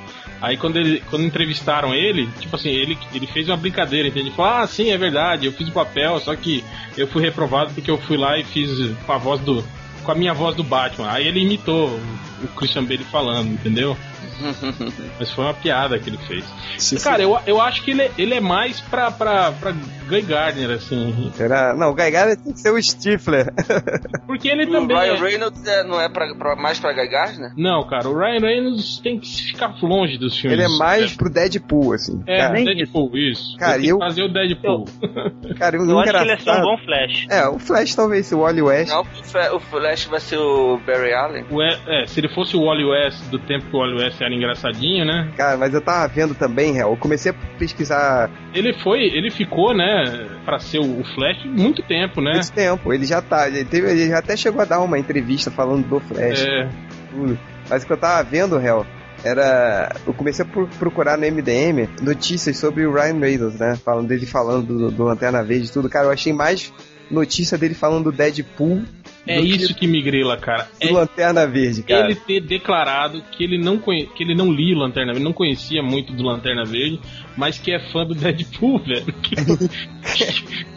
Speaker 5: Aí quando ele, quando entrevistaram ele, tipo assim, ele, ele fez uma brincadeira, entende? Ele falou, ah, sim, é verdade, eu fiz o papel, só que eu fui reprovado porque eu fui lá e fiz com a voz do, com a minha voz do Batman. Aí ele imitou o, o Christian Bale falando, entendeu? [laughs] Mas foi uma piada que ele fez.
Speaker 7: Se
Speaker 5: Cara, eu, eu acho que ele, é- ele é mais pra, pra, pra Guy Gardner, assim.
Speaker 1: Será? Não, o Gaigara tem que ser o Stifler. [laughs]
Speaker 5: Porque ele
Speaker 2: O
Speaker 5: também.
Speaker 2: Ryan
Speaker 5: é-
Speaker 2: Reynolds é- não é pra, pra- mais pra Guy Gardner?
Speaker 5: Não, cara, o Ryan Reynolds tem que ficar longe dos filmes.
Speaker 1: ele é mais pro Deadpool, assim.
Speaker 5: É,
Speaker 1: Cara,
Speaker 4: nem
Speaker 5: Deadpool, isso.
Speaker 1: Cara, eu-
Speaker 5: que fazer o Deadpool. [laughs]
Speaker 1: cara o
Speaker 3: Eu acho que ele ia ser um bom Flash.
Speaker 1: É, o Flash talvez, se o Wally West.
Speaker 2: Não, o Fla- o Flash vai ser o Barry Allen.
Speaker 5: O é, se ele fosse o Wally West do tempo que o Wally West era engraçadinho, né?
Speaker 1: Cara, mas eu tava vendo também, real. Eu comecei a pesquisar
Speaker 5: Ele foi, ele ficou, né, pra ser o Flash muito tempo, né?
Speaker 1: muito tempo. Ele já tá. Ele, teve, ele já até chegou a dar uma entrevista falando do Flash.
Speaker 5: É,
Speaker 1: tudo. Mas o que eu tava vendo, real, era. Eu comecei a pro- procurar no MDM notícias sobre o Ryan Reynolds, né? Falando dele falando do, do Lanterna Verde e tudo. Cara, eu achei mais notícia dele falando do Deadpool
Speaker 5: é
Speaker 1: do
Speaker 5: isso que me grila, cara.
Speaker 1: que
Speaker 5: É
Speaker 1: Lanterna Verde, cara.
Speaker 5: ele ter declarado que ele não conhe... que ele não lia Lanterna Verde, não conhecia muito do Lanterna Verde, mas que é fã do Deadpool, velho.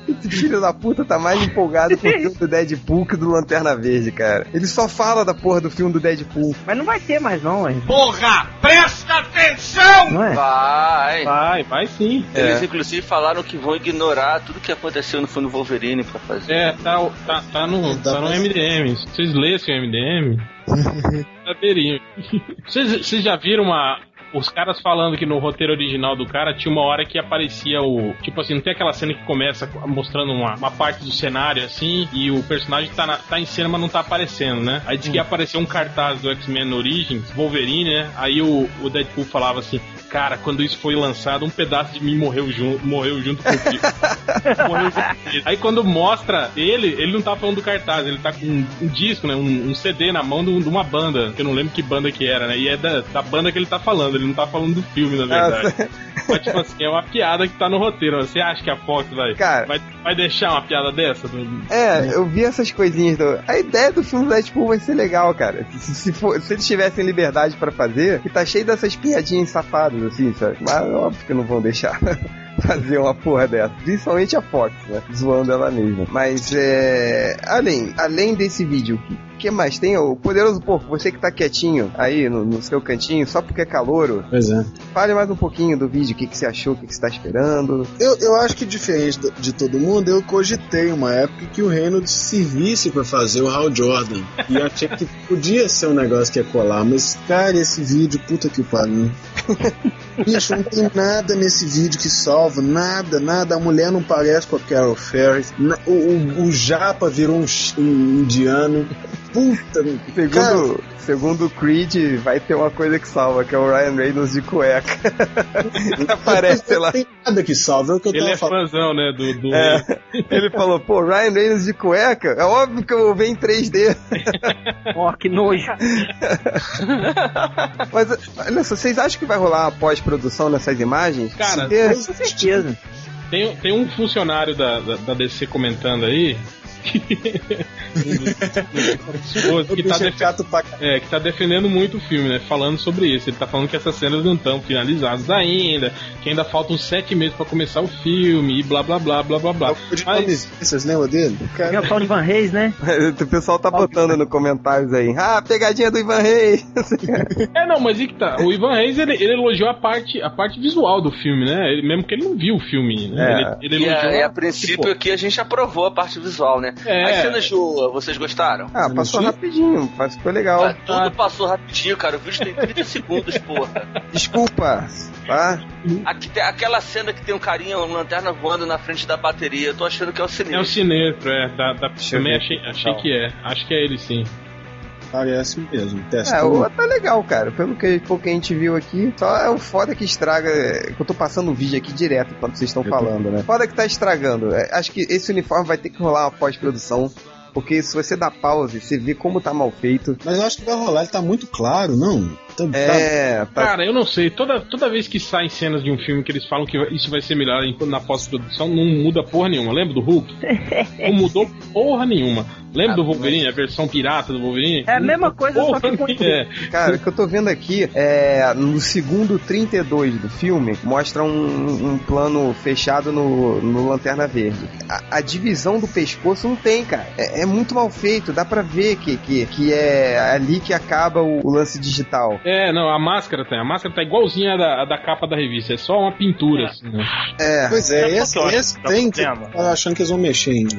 Speaker 1: Esse filho da puta tá mais empolgado com o filme do Deadpool que do Lanterna Verde, cara. Ele só fala da porra do filme do Deadpool.
Speaker 4: Mas não vai ter mais, não, hein?
Speaker 6: Porra, presta atenção!
Speaker 4: Não é?
Speaker 2: Vai!
Speaker 5: Vai, vai sim.
Speaker 2: Eles
Speaker 1: É.
Speaker 2: inclusive falaram que vão ignorar tudo que aconteceu no filme do Wolverine pra fazer.
Speaker 5: É, tá, tá, tá no, tá no
Speaker 7: pra-
Speaker 5: MDM. Se vocês lessem o MDM, [laughs] saberiam. Vocês já viram uma. Os caras falando que no roteiro original do cara tinha uma hora que aparecia o. Tipo assim, não tem aquela cena que começa mostrando uma, uma parte do cenário assim, e o personagem tá, na- tá em cena, mas não tá aparecendo, né? Aí diz que ia aparecer um cartaz do X-Men Origins, Wolverine, né? Aí o, o Deadpool falava assim: Cara, quando isso foi lançado, um pedaço de mim morreu junto, morreu junto comigo. Morreu junto com [laughs] ele. Aí quando mostra ele, ele não tá falando do cartaz, ele tá com um, um disco, né? Um, um CD na mão de, de uma banda, que eu não lembro que banda que era, né? E é da, da banda que ele tá falando, ele não tá falando do filme, na verdade. Mas, tipo assim, é uma piada que tá no roteiro. Você acha que a Fox vai,
Speaker 1: Cara.
Speaker 5: vai, vai deixar uma piada dessa?
Speaker 1: É, eu vi essas coisinhas. Do... A ideia do filme Deadpool vai ser legal, cara. Se, se, for- se eles tivessem liberdade pra fazer, que tá cheio dessas piadinhas safadas, assim, sabe? Mas óbvio que não vão deixar. [laughs] Fazer uma porra dessa. Principalmente a Fox, né? Zoando ela mesma. Mas é. Além, além desse vídeo que, que mais? Tem o Poderoso Porco, você que tá quietinho aí no, no seu cantinho, só porque é calouro.
Speaker 7: Pois é.
Speaker 1: Fale mais um pouquinho do vídeo, o que, que você achou, o que, que você tá esperando.
Speaker 7: Eu, eu acho que diferente de todo mundo, eu cogitei uma época que o Reynolds servisse pra fazer o Hal Jordan. E eu achei que podia ser um negócio que ia colar, mas, cara, esse vídeo, puta que pariu. [laughs] Bicho, não tem nada nesse vídeo que salva, nada, nada. A mulher não parece com a Carol Ferris. O, o, o Japa virou um, um indiano. Puta, cara,
Speaker 1: Segundo, segundo o Creed, vai ter uma coisa que salva, que é o Ryan Reynolds de cueca. [laughs] Aparece lá.
Speaker 7: não tem nada que salva. É o que eu
Speaker 5: Ele é
Speaker 7: falando.
Speaker 5: fãzão, né? Do, do
Speaker 1: É, [laughs] ele falou, pô, Ryan Reynolds de cueca? É óbvio que eu vou ver em 3D. [laughs]
Speaker 4: Ó, que nojo.
Speaker 1: Mas, olha só, vocês acham que vai rolar uma pós-produção nessas imagens?
Speaker 5: Cara,
Speaker 1: Se der-
Speaker 4: Com certeza.
Speaker 5: Tem, tem um funcionário da, da, da DC comentando aí. Que, tá
Speaker 7: é
Speaker 5: é, que tá defendendo muito o filme, né? Falando sobre isso. Ele tá falando que essas cenas não estão finalizadas ainda, que ainda faltam sete meses pra começar o filme, e blá blá blá blá blá blá. Mas,
Speaker 7: Vocês lembram dele? O
Speaker 4: É o tal de Van Reis, né? [laughs]
Speaker 1: O pessoal tá botando no comentários aí. Ah, pegadinha do Ivan Reis. [laughs]
Speaker 5: é, não, mas e que tá. O Ivan Reis, ele, ele elogiou a parte, a parte visual do filme, né? Ele, mesmo que ele não viu o filme, né?
Speaker 1: É.
Speaker 5: Ele, ele
Speaker 2: E a,
Speaker 5: elogiou.
Speaker 2: e a princípio
Speaker 5: tipo,
Speaker 2: aqui a gente aprovou a parte visual, né?
Speaker 5: É.
Speaker 2: As cenas de vocês gostaram?
Speaker 1: Ah, passou
Speaker 7: Sim.
Speaker 1: rapidinho, mas ficou legal.
Speaker 2: Ah, tudo passou rapidinho, cara. O vídeo tem 30 [laughs] segundos, porra.
Speaker 1: Desculpa, tá?
Speaker 2: Aqui tem aquela cena que tem um carinha, uma lanterna voando na frente da bateria. Eu tô achando que é o
Speaker 5: É
Speaker 2: cinema.
Speaker 5: o Sinestro, é. Da, da, também achei, achei que é. Acho que é ele sim.
Speaker 7: Parece mesmo.
Speaker 1: É,
Speaker 7: Testou.
Speaker 1: o, tá legal, cara. Pelo que, pelo que a gente viu aqui, só é o foda que estraga. é, Eu tô passando o vídeo aqui direto enquanto vocês estão falando, né? Foda que tá estragando. É, acho que esse uniforme vai ter que rolar uma pós-produção. Porque se você dá pause, você vê como tá mal feito.
Speaker 7: Mas eu acho que vai rolar, ele tá muito claro, não? Tá- tá-
Speaker 1: É, tá.
Speaker 5: Cara, eu não sei. Toda, toda vez que saem cenas de um filme que eles falam que isso vai ser melhor na pós-produção, não muda porra nenhuma. Lembra do Hulk? [laughs] Não mudou porra nenhuma. Lembra
Speaker 1: Ah,
Speaker 5: do Wolverine, a versão pirata do Wolverine?
Speaker 4: É a mesma coisa, só que com
Speaker 5: é.
Speaker 1: Cara, o que eu tô vendo aqui é no segundo 32 do filme mostra um, um plano fechado no, no Lanterna Verde. A, a divisão do pescoço não tem, cara. É, é muito mal feito, dá pra ver que, que, que é ali que acaba o, o lance digital.
Speaker 5: É, não, a máscara tá. A máscara tá igualzinha a da, a da capa da revista. É só uma pintura, assim, né?
Speaker 1: É,
Speaker 7: Pois é,
Speaker 3: qual
Speaker 7: esse, esse
Speaker 3: tá
Speaker 7: tem que. Tava achando que eles vão mexer ainda.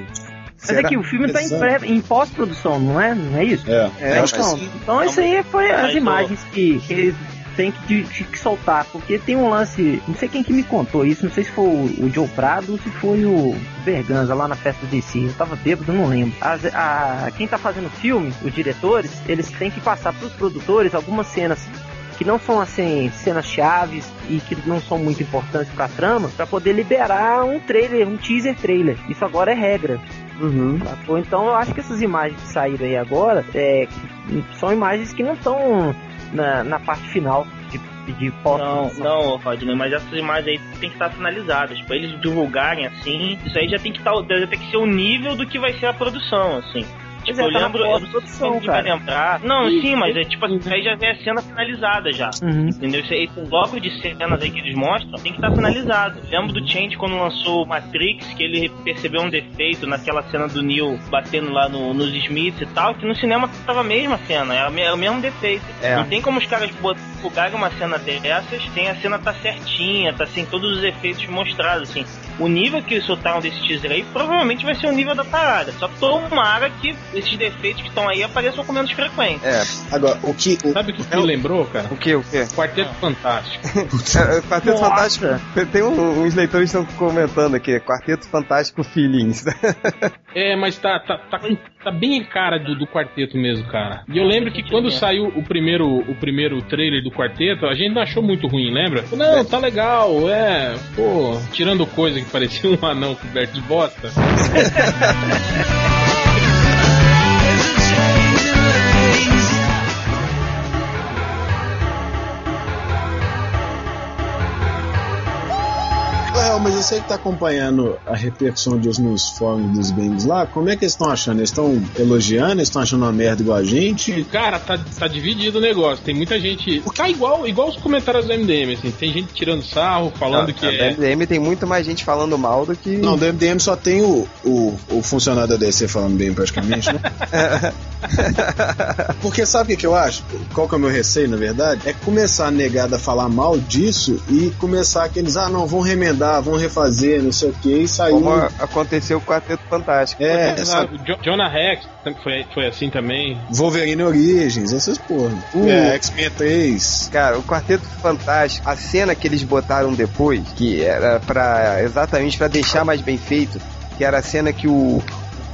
Speaker 4: Mas é que o filme tá em, pré- em pós-produção, não é? Não é isso?
Speaker 7: É,
Speaker 1: É,
Speaker 7: acho que
Speaker 4: então, então isso aí foi as imagens que, que eles têm que, de- que soltar, porque tem um lance, não sei quem que me contou isso, não sei se foi o, o Joe Prado ou se foi o Berganza lá na festa do DC, eu tava bêbado, não lembro. As- a, quem tá fazendo filme, os diretores, eles têm que passar pros produtores algumas cenas que não são assim cenas chaves e que não são muito importantes pra trama, pra poder liberar um trailer, um teaser trailer. Isso agora é regra.
Speaker 1: Uhum.
Speaker 4: Então eu acho que essas imagens que saíram aí agora é, são imagens que não estão na, na parte final de, de pós
Speaker 3: Não, não, Rodney, mas essas imagens aí tem que estar finalizadas. Pra eles divulgarem assim, isso aí já tem que estar, já tem que ser o nível do que vai ser a produção, assim. Tipo,
Speaker 4: é,
Speaker 3: eu
Speaker 4: tá
Speaker 3: lembro, eu não sei se vai lembrar. Não, sim, mas é tipo assim, aí já é a cena finalizada já.
Speaker 4: Uhum.
Speaker 3: Entendeu? Esse, bloco de cenas aí que eles mostram tem que estar finalizado. Lembro do Change quando lançou o Matrix, que ele percebeu um defeito naquela cena do Neo batendo lá no- nos Smiths e tal, que no cinema tava a mesma cena, era, o mesmo defeito.
Speaker 1: É.
Speaker 3: Não tem como os caras divulgarem uma cena dessas sem a cena tá certinha, tá sem todos os efeitos mostrados, assim. O nível que eles soltaram desse teaser aí provavelmente vai ser o nível da parada. Só tomara que esses defeitos que estão aí apareçam com menos frequência.
Speaker 1: É.
Speaker 7: Agora, o que. O,
Speaker 5: Sabe o que me lembrou, cara?
Speaker 1: O que, o que?
Speaker 5: Quarteto Fantástico. [laughs]
Speaker 1: É, é, Quarteto
Speaker 4: Nossa.
Speaker 1: Fantástico. Tem um- uns leitores que estão comentando aqui. Quarteto Fantástico Feelings. [laughs]
Speaker 5: É, mas tá, tá, tá, tá bem a cara do, do quarteto mesmo, cara. E eu lembro que quando saiu o primeiro, o primeiro trailer do quarteto, a gente não achou muito ruim, lembra? Não, tá legal, é. Pô, tirando coisa que parecia um anão coberto de bosta. [laughs]
Speaker 7: Rael, mas você que tá acompanhando a repercussão disso nos fóruns dos games lá, como é que eles estão achando? Eles estão elogiando? Eles estão achando uma merda igual a gente?
Speaker 5: Cara, tá, tá dividido o negócio. Tem muita gente. Tá igual, igual os comentários do MDM, assim. Tem gente tirando sarro, falando que é.
Speaker 1: MDM tem muito mais gente falando mal do que.
Speaker 7: Não, do MDM só tem o, o, o funcionário da DC falando bem praticamente, né? [laughs] Porque sabe o que, que eu acho? Qual que é o meu receio, na verdade? É começar a negada a falar mal disso e começar aqueles, ah, não, vão remendar, vão refazer, não sei o que, e sair.
Speaker 1: Como aconteceu com o Quarteto Fantástico.
Speaker 7: É, sabe?
Speaker 5: Jo- Jonah Rex foi, foi assim também.
Speaker 7: Wolverine Origins, essas porra.
Speaker 1: Uh.
Speaker 7: É, X-Men 3.
Speaker 1: Cara, o Quarteto Fantástico, a cena que eles botaram depois, que era para exatamente pra deixar mais bem feito, que era a cena que o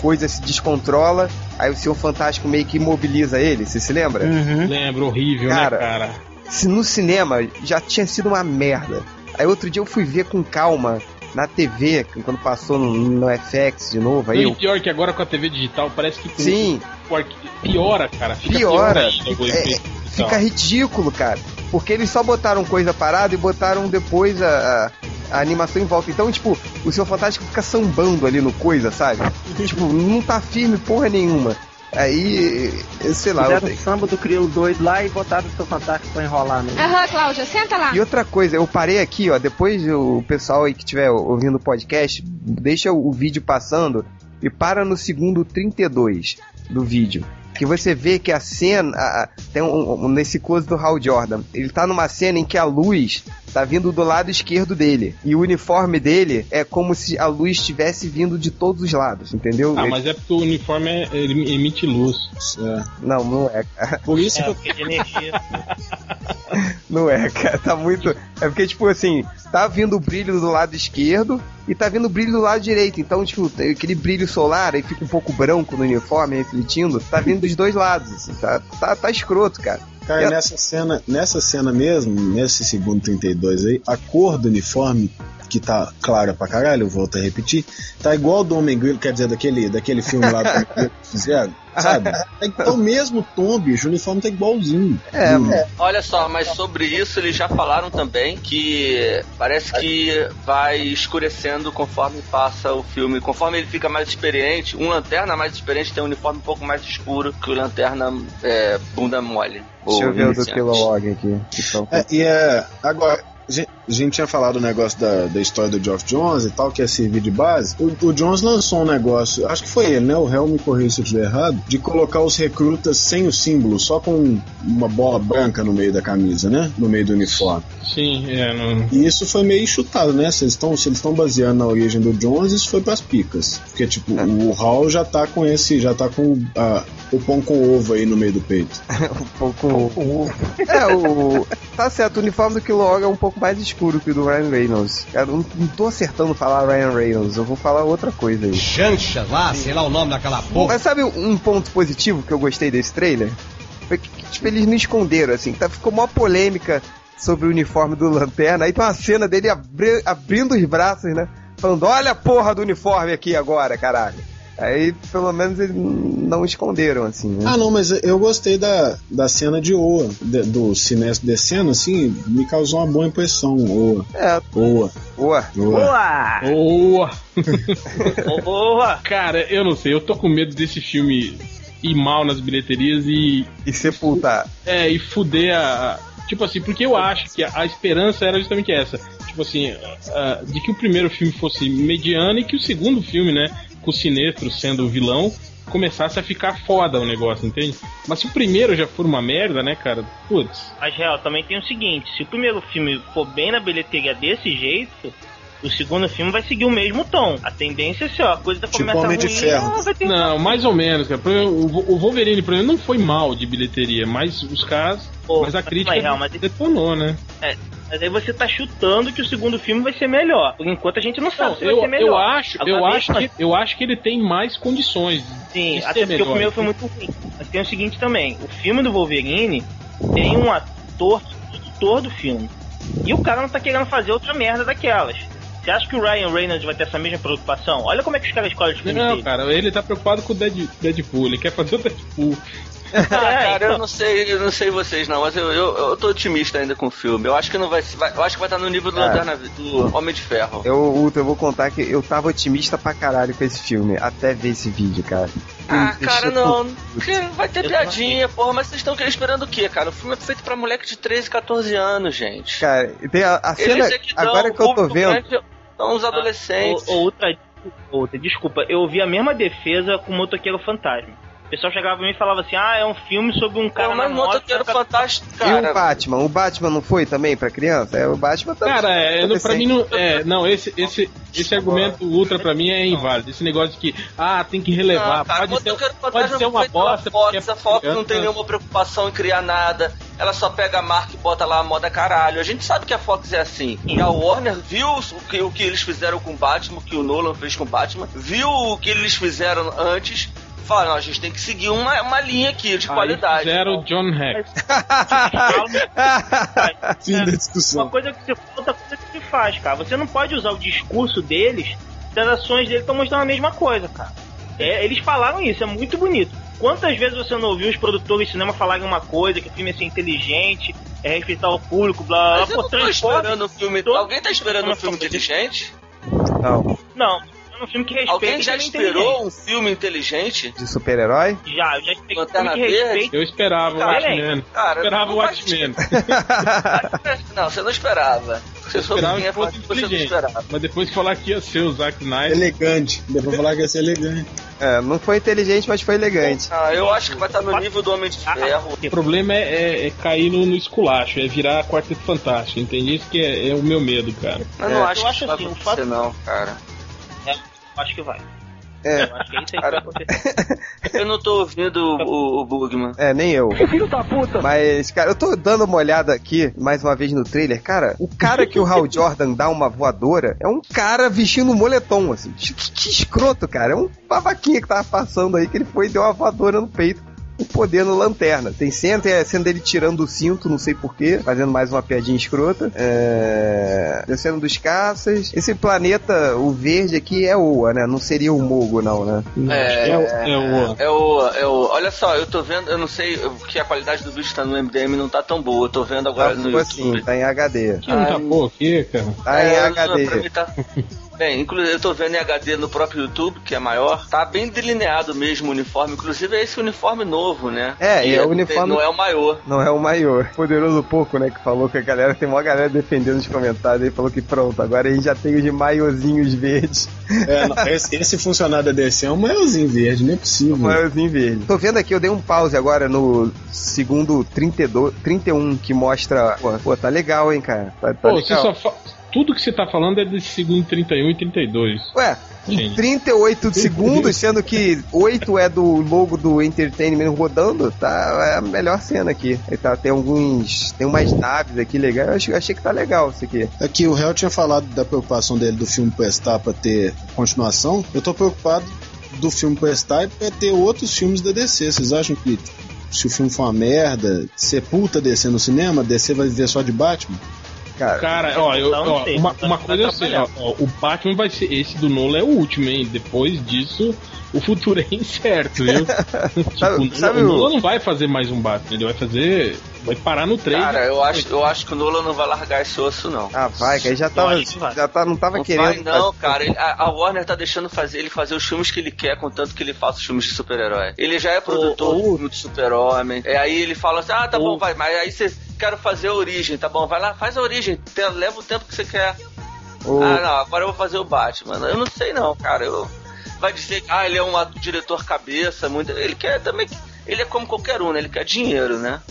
Speaker 1: coisa se descontrola, aí o Senhor Fantástico meio que imobiliza ele, você se lembra?
Speaker 4: Uhum.
Speaker 5: Lembra, horrível,
Speaker 1: Cara,
Speaker 5: né, cara?
Speaker 1: Se no cinema já tinha sido uma merda. Aí outro dia eu fui ver com calma na TV, quando passou no, no FX de novo, aí
Speaker 5: e
Speaker 1: eu,
Speaker 5: pior que agora com a TV digital, parece que
Speaker 1: Sim,
Speaker 5: piora, cara. Fica
Speaker 1: Piora.
Speaker 5: pior ainda o
Speaker 1: É, fica ridículo, cara. Porque eles só botaram coisa parada e botaram depois a, a- a animação em volta. Então, tipo, o seu Fantástico fica sambando ali no coisa, sabe? [laughs] tipo, não tá firme porra nenhuma. Aí, eu sei lá. eu
Speaker 4: Fizeram o
Speaker 1: tenho-
Speaker 4: samba do crioulo doido lá e botaram o seu fantástico pra enrolar, né?
Speaker 8: Aham, Cláudia, senta lá.
Speaker 1: E outra coisa, eu parei aqui, ó, depois o pessoal aí que estiver ouvindo o podcast, deixa o vídeo passando e para no segundo 32 do vídeo. Que você vê que a cena. a- tem um, um- nesse close do Hal Jordan. Ele tá numa cena em que a luz tá vindo do lado esquerdo dele. E o uniforme dele é como se a luz estivesse vindo de todos os lados, entendeu?
Speaker 5: Ah,
Speaker 1: Ele-
Speaker 5: mas é porque o uniforme é- ele emite luz.
Speaker 7: É.
Speaker 1: Não, não é, cara.
Speaker 7: Por isso
Speaker 3: É,
Speaker 7: que eu
Speaker 3: energia. [laughs]
Speaker 1: Não é, cara. Tá muito. É porque, tipo assim, tá vindo o brilho do lado esquerdo e tá vindo o brilho do lado direito. Então, tipo, tem aquele brilho solar aí fica um pouco branco no uniforme, refletindo. Tá vindo dos dois lados, assim. Tá, tá, tá escroto, cara.
Speaker 7: Cara,
Speaker 1: Eu-
Speaker 7: nessa cena, nessa cena mesmo, nesse segundo 32 aí, a cor do uniforme, que tá clara pra caralho, eu volto a repetir, tá igual do Homem Grilo, quer dizer, daquele, daquele filme lá do [laughs] Homem Grilo que fizeram, sabe? [laughs] O mesmo tom, bicho, o uniforme tá igualzinho.
Speaker 1: É,
Speaker 7: Hum.
Speaker 2: Olha só, mas sobre isso eles já falaram também que parece que vai escurecendo conforme passa o filme. Conforme ele fica mais experiente, um lanterna mais experiente tem um uniforme um pouco mais escuro que o lanterna é, bunda mole.
Speaker 1: Deixa eu ver o do. Kilowog aqui. Então,
Speaker 7: É, e é. Agora, a gente- a tinha falado o negócio da, da história do Geoff Jones e tal, que é servir de base. O, o Jones lançou um negócio, acho que foi ele, né? O Hell me corriu se eu estiver errado, de colocar os recrutas sem o símbolo, só com uma bola branca no meio da camisa, né? No meio do uniforme.
Speaker 5: Sim, é. Não...
Speaker 7: E isso foi meio chutado, né? Se eles estão se eles estão baseando na origem do Jones, isso foi pras picas. Porque, tipo, o Hall já tá com esse, já tá com ah, o pão com ovo aí no meio do peito. [laughs]
Speaker 1: um pouco. É, o. Tá certo, o uniforme do Kilowog é um pouco mais escuro que o do Ryan Reynolds. Cara, eu não, não tô acertando falar Ryan Reynolds, eu vou falar outra coisa aí.
Speaker 6: Chancha lá, sei lá o nome daquela porra.
Speaker 1: Mas sabe um ponto positivo que eu gostei desse trailer? Foi que, tipo, eles não esconderam, assim. Tá, ficou uma polêmica sobre o uniforme do Lanterna. Aí tem uma cena dele abri- abrindo os braços, né? Falando, olha a porra do uniforme aqui agora, caralho. Aí, pelo menos, eles não esconderam, assim, né?
Speaker 7: Ah, não, mas eu gostei da, da cena de Oa, de- do sinestro descendo, assim, me causou uma boa impressão. Oa,
Speaker 1: É,
Speaker 7: Oa,
Speaker 1: boa.
Speaker 7: Oa.
Speaker 4: Boa!
Speaker 5: Boa!
Speaker 3: Ô, Boa!
Speaker 5: Cara, eu não sei, eu tô com medo desse filme ir mal nas bilheterias e.
Speaker 1: E sepultar.
Speaker 5: É, e fuder a. Tipo assim, porque eu acho que a, a esperança era justamente essa. Tipo assim, ah, de que o primeiro filme fosse mediano e que o segundo filme, né, com o Sinestro sendo o vilão, começasse a ficar foda o negócio, entende? Mas se o primeiro já for uma merda, né, cara? Putz.
Speaker 3: Mas real, também tem o seguinte: se o primeiro filme for bem na bilheteria desse jeito, o segundo filme vai seguir o mesmo tom. A tendência é assim, ó, a coisa
Speaker 7: Tipo
Speaker 3: começa
Speaker 7: Homem de
Speaker 3: ruim,
Speaker 7: Ferro.
Speaker 3: vai ter
Speaker 5: Não, mais ou menos, cara. O Wolverine, por exemplo, não foi mal de bilheteria, mas os caras.
Speaker 3: Pô,
Speaker 5: mas a
Speaker 3: mas
Speaker 5: crítica
Speaker 3: vai, real, mas-
Speaker 5: detonou, né?
Speaker 3: Mas aí você tá chutando que o segundo filme vai ser melhor. Por enquanto a gente não sabe
Speaker 5: Não,
Speaker 3: se vai
Speaker 5: eu,
Speaker 3: ser melhor.
Speaker 5: eu acho, eu acho que eu acho que ele tem mais condições.
Speaker 3: Sim,
Speaker 5: de
Speaker 3: até
Speaker 5: ser
Speaker 3: porque
Speaker 5: melhor.
Speaker 3: o primeiro foi muito ruim. Mas tem o seguinte também: o filme do Wolverine tem um ator, produtor do filme. E o cara não tá querendo fazer outra merda daquelas. Você acha que o Ryan Reynolds vai ter essa mesma preocupação? Olha como é que os caras escolhem os filmes
Speaker 5: Não,
Speaker 3: dele.
Speaker 5: cara, ele tá preocupado com o Dead- Deadpool, ele quer fazer o Deadpool.
Speaker 2: Ah, [laughs] cara, eu não sei, eu não sei vocês não, mas eu, eu, eu tô otimista ainda com o filme. Eu acho que não vai, vai eu acho que vai estar no nível do,
Speaker 1: Ah.
Speaker 2: Lanterna- do Homem de Ferro.
Speaker 1: Eu, Ultra, eu vou contar que eu tava otimista pra caralho com esse filme, até ver esse vídeo, cara.
Speaker 2: Ah,
Speaker 1: Me
Speaker 2: cara, não. Porque vai ter
Speaker 3: Eu
Speaker 2: piadinha, porra, mas vocês estão esperando o quê, cara? O filme é feito pra moleque de 13, 14 anos, gente.
Speaker 1: Cara, e tem a, a cena.
Speaker 2: É que
Speaker 1: Agora que eu tô vendo.
Speaker 2: grande, São os adolescentes.
Speaker 3: Ou- outra, outra, desculpa, eu ouvi a mesma defesa com o Motoqueiro Fantasma. O pessoal chegava pra mim e falava assim: ah, é um filme sobre um cara
Speaker 2: Pô, mas
Speaker 3: na
Speaker 2: o
Speaker 3: moto.
Speaker 2: motoqueiro
Speaker 3: tá-
Speaker 2: fantástico,
Speaker 1: E
Speaker 2: cara.
Speaker 1: o Batman? O Batman não foi também pra criança? É, o Batman também.
Speaker 5: Cara, é, no- pra mim não. É, não, esse, esse, esse argumento ultra pra mim é inválido. Esse negócio de que, ah, tem que relevar.
Speaker 2: Não, cara, o
Speaker 5: pode, ser, pode ser uma bosta.
Speaker 2: Fox,
Speaker 5: é
Speaker 2: a Fox não
Speaker 5: criança.
Speaker 2: tem nenhuma preocupação em criar nada. Ela só pega a marca e bota lá a moda caralho. A gente sabe que a Fox é assim. E a Warner viu o que, o que eles fizeram com o Batman, o que o Nolan fez com o Batman, viu o que eles fizeram antes. Falaram, "Não, a gente tem que seguir uma, uma linha aqui de
Speaker 5: Aí
Speaker 2: qualidade.
Speaker 5: fizeram o John Hex.
Speaker 7: Fim da
Speaker 3: Uma
Speaker 7: discussão.
Speaker 3: coisa que se outra coisa que se faz, cara. Você não pode usar o discurso deles se as ações dele estão mostrando a mesma coisa, cara. É, eles falaram isso, é muito bonito. Quantas vezes você não ouviu os produtores de cinema falarem uma coisa, que o filme é ser inteligente, é respeitar o público, blá blá
Speaker 2: Mas
Speaker 3: blá,
Speaker 2: eu
Speaker 3: pô,
Speaker 2: não tô esperando um filme.
Speaker 3: todo-
Speaker 2: Alguém tá esperando um filme inteligente?
Speaker 1: Não,
Speaker 3: Não, é um filme que respeita
Speaker 2: Alguém já
Speaker 3: é
Speaker 2: esperou um filme inteligente?
Speaker 1: de super-herói?
Speaker 3: Já, eu já esperei um filme que
Speaker 2: Verde?
Speaker 3: respeita.
Speaker 5: Eu esperava o Watchmen.
Speaker 2: Cara,
Speaker 5: esperava o Watchmen.
Speaker 2: Não, você não esperava. Você soube
Speaker 5: Esperava
Speaker 2: quem
Speaker 5: que
Speaker 2: é
Speaker 5: fosse
Speaker 2: fácil, você não
Speaker 5: inteligente.
Speaker 2: esperava.
Speaker 5: Mas depois que falar que ia ser o Zack Snyder.
Speaker 7: Elegante. Deu pra falar que ia ser elegante.
Speaker 1: É, não foi inteligente, mas foi elegante.
Speaker 2: Ah, eu acho que vai estar no nível do Homem de Ferro.
Speaker 5: O problema é, é- é cair no, no esculacho, é virar Quarteto Fantástico, entende? Isso que é, é o meu medo, cara.
Speaker 2: Mas não
Speaker 1: É.
Speaker 2: acho
Speaker 3: Eu
Speaker 2: que
Speaker 3: acho
Speaker 2: vai
Speaker 3: assim, o fato-
Speaker 2: não, cara.
Speaker 3: Acho que vai.
Speaker 1: É.
Speaker 3: Eu acho que é isso aí que vai acontecer.
Speaker 2: Eu não tô ouvindo o, o, Bugman.
Speaker 1: É, nem eu.
Speaker 4: Filho da puta!
Speaker 1: Mas, cara, eu tô dando uma olhada aqui, mais uma vez no trailer. Cara, o cara que o Hal [laughs] Jordan dá uma voadora é um cara vestindo um moletom, assim. Que, que escroto, cara. É um babaquinha que tava passando aí que ele foi e deu uma voadora no peito. O poder no lanterna. Tem cena, tem a cena dele tirando o cinto, não sei porquê, fazendo mais uma piadinha escrota. É. Tem a cena dos caças. Esse planeta, o verde aqui, é Oa, né? Não seria o Mogo, não, né?
Speaker 2: É,
Speaker 5: É, o- é o.
Speaker 2: É o, é o. Olha só, eu tô vendo, eu não sei que a qualidade do vídeo tá no MDM não tá tão boa. Eu tô vendo agora
Speaker 1: Tá
Speaker 2: no
Speaker 1: tipo
Speaker 2: YouTube.
Speaker 1: assim, tá em HD.
Speaker 5: Que não tá pô aqui, cara.
Speaker 1: Tá em
Speaker 2: É,
Speaker 1: HD.
Speaker 2: pra mim tá- [laughs] Bem, inclusive eu tô vendo em HD no próprio YouTube, que é maior. Tá bem delineado mesmo o uniforme. Inclusive é esse uniforme novo, né?
Speaker 1: É,
Speaker 2: E
Speaker 1: é o uniforme-
Speaker 2: Não é o maior.
Speaker 1: Não é o maior. Poderoso pouco, né? Que falou que a galera. Tem uma galera defendendo nos comentários aí. Falou que pronto, agora a gente já tem os de maiozinhos verdes.
Speaker 7: É, não, esse, esse funcionário da DC é um maiozinho verde, não é possível.
Speaker 1: Maiozinho verde. Tô vendo aqui, eu dei um pause agora no segundo 32, 31, que mostra. Pô, pô, tá legal, hein, cara. Tá, tá
Speaker 5: Pô, você
Speaker 1: legal.
Speaker 5: só fa... Tudo que você tá falando é desse segundo 31 e 32.
Speaker 1: Ué,
Speaker 5: Gente.
Speaker 1: 38 segundos, sendo que 8 é do logo do Entertainment rodando, tá é a melhor cena aqui. Aí tá, tem alguns. Tem umas naves aqui legais. Eu achei, achei que tá legal isso aqui.
Speaker 7: Aqui, o Hell tinha falado da preocupação dele do filme prestar pra ter continuação. Eu tô preocupado do filme prestar e pra ter outros filmes da DC. Vocês acham que se o filme for uma merda, sepulta DC no cinema, a DC vai viver só de Batman?
Speaker 1: Cara,
Speaker 5: Cara, ó, eu, ó, uma, uma coisa eu sei, ó, ó, o Batman vai ser. Esse do Nolan é o último, hein? Depois disso, o futuro é incerto, viu? [laughs] tipo,
Speaker 1: Sabe-
Speaker 5: o-
Speaker 1: sabe
Speaker 5: o
Speaker 1: o-
Speaker 5: Nolan não vai fazer mais um Batman, ele vai fazer. Vai parar no 3.
Speaker 2: Cara, eu acho, eu acho que o Nolan não vai largar esse osso, não.
Speaker 1: ah, vai, que aí já tava. Já tá, não tava
Speaker 2: Não
Speaker 1: querendo.
Speaker 2: vai não, cara. Ele- a, Warner tá deixando fazer, ele fazer os filmes que ele quer, contanto que ele faça os filmes de super-herói. Ele já é produtor
Speaker 3: o-
Speaker 2: do filme de super-homem. É, aí ele fala assim, ah, tá bom, vai, mas aí você quer fazer a origem, tá bom, vai lá, faz a origem, te- leva o tempo que você quer.
Speaker 1: O-
Speaker 2: Ah, não, agora eu vou fazer o Batman. Eu não sei não, cara. Eu... Vai dizer que ah, ele é um diretor cabeça, muito. Ele quer também. Ele é como qualquer um, né? Ele quer dinheiro, né?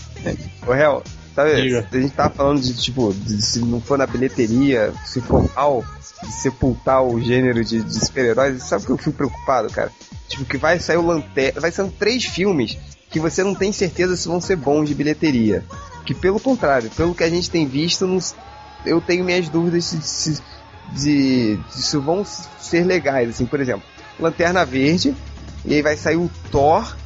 Speaker 1: Ô, Hel, sabe,
Speaker 5: Diga.
Speaker 1: a gente tava falando de, tipo, de se não for na bilheteria, se for mal, de sepultar o gênero de, de super-heróis, sabe o que eu fico preocupado, cara? Tipo, que vai sair o Lanterna, vai ser três filmes que você não tem certeza se vão ser bons de bilheteria. Que pelo contrário, pelo que a gente tem visto, eu tenho minhas dúvidas se, se, de se vão ser legais, assim, por exemplo, Lanterna Verde, e aí vai sair o Thor,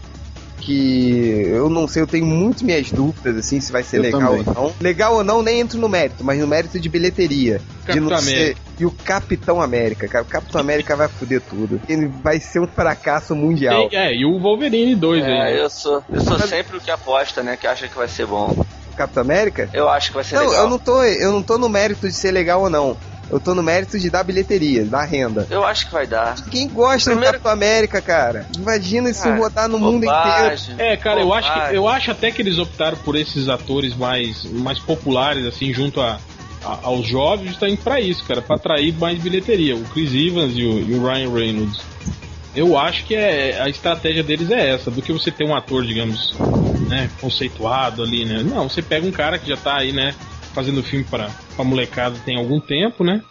Speaker 1: que eu não sei, eu tenho muito minhas dúvidas, assim, se vai ser
Speaker 7: Eu
Speaker 1: legal
Speaker 7: também.
Speaker 1: ou não. Legal ou não, nem entro no mérito, mas no mérito de bilheteria. de
Speaker 5: Capitão
Speaker 1: não ser... E o Capitão América, cara. O Capitão América vai foder tudo. Ele vai ser um fracasso mundial.
Speaker 5: Tem- é, e o Wolverine 2 aí.
Speaker 2: É,
Speaker 5: né?
Speaker 2: eu sou, eu sou sempre o que aposta, né? Que acha que vai ser bom.
Speaker 1: O Capitão América?
Speaker 2: Eu acho que vai ser
Speaker 1: Não,
Speaker 2: legal.
Speaker 1: eu não tô, eu não tô no mérito de ser legal ou não. Eu tô no mérito de dar bilheteria, dar renda.
Speaker 2: Eu acho que vai dar.
Speaker 1: Quem gosta
Speaker 2: Primeiro-
Speaker 1: do Capitão América, cara? Imagina isso
Speaker 2: Ah,
Speaker 1: rodar no mundo inteiro.
Speaker 2: Bobagem.
Speaker 5: É, cara, eu acho, que,
Speaker 2: Bobagem.
Speaker 5: eu acho até que eles optaram por esses atores mais, mais populares, assim, junto a, a- aos jovens, justamente pra isso, cara, pra atrair mais bilheteria. O Chris Evans e o, e o Ryan Reynolds. Eu acho que é, a estratégia deles é essa, do que você ter um ator, digamos, né, conceituado ali, né? Não, você pega um cara que já tá aí, né, fazendo filme pra, pra molecada tem algum tempo, né?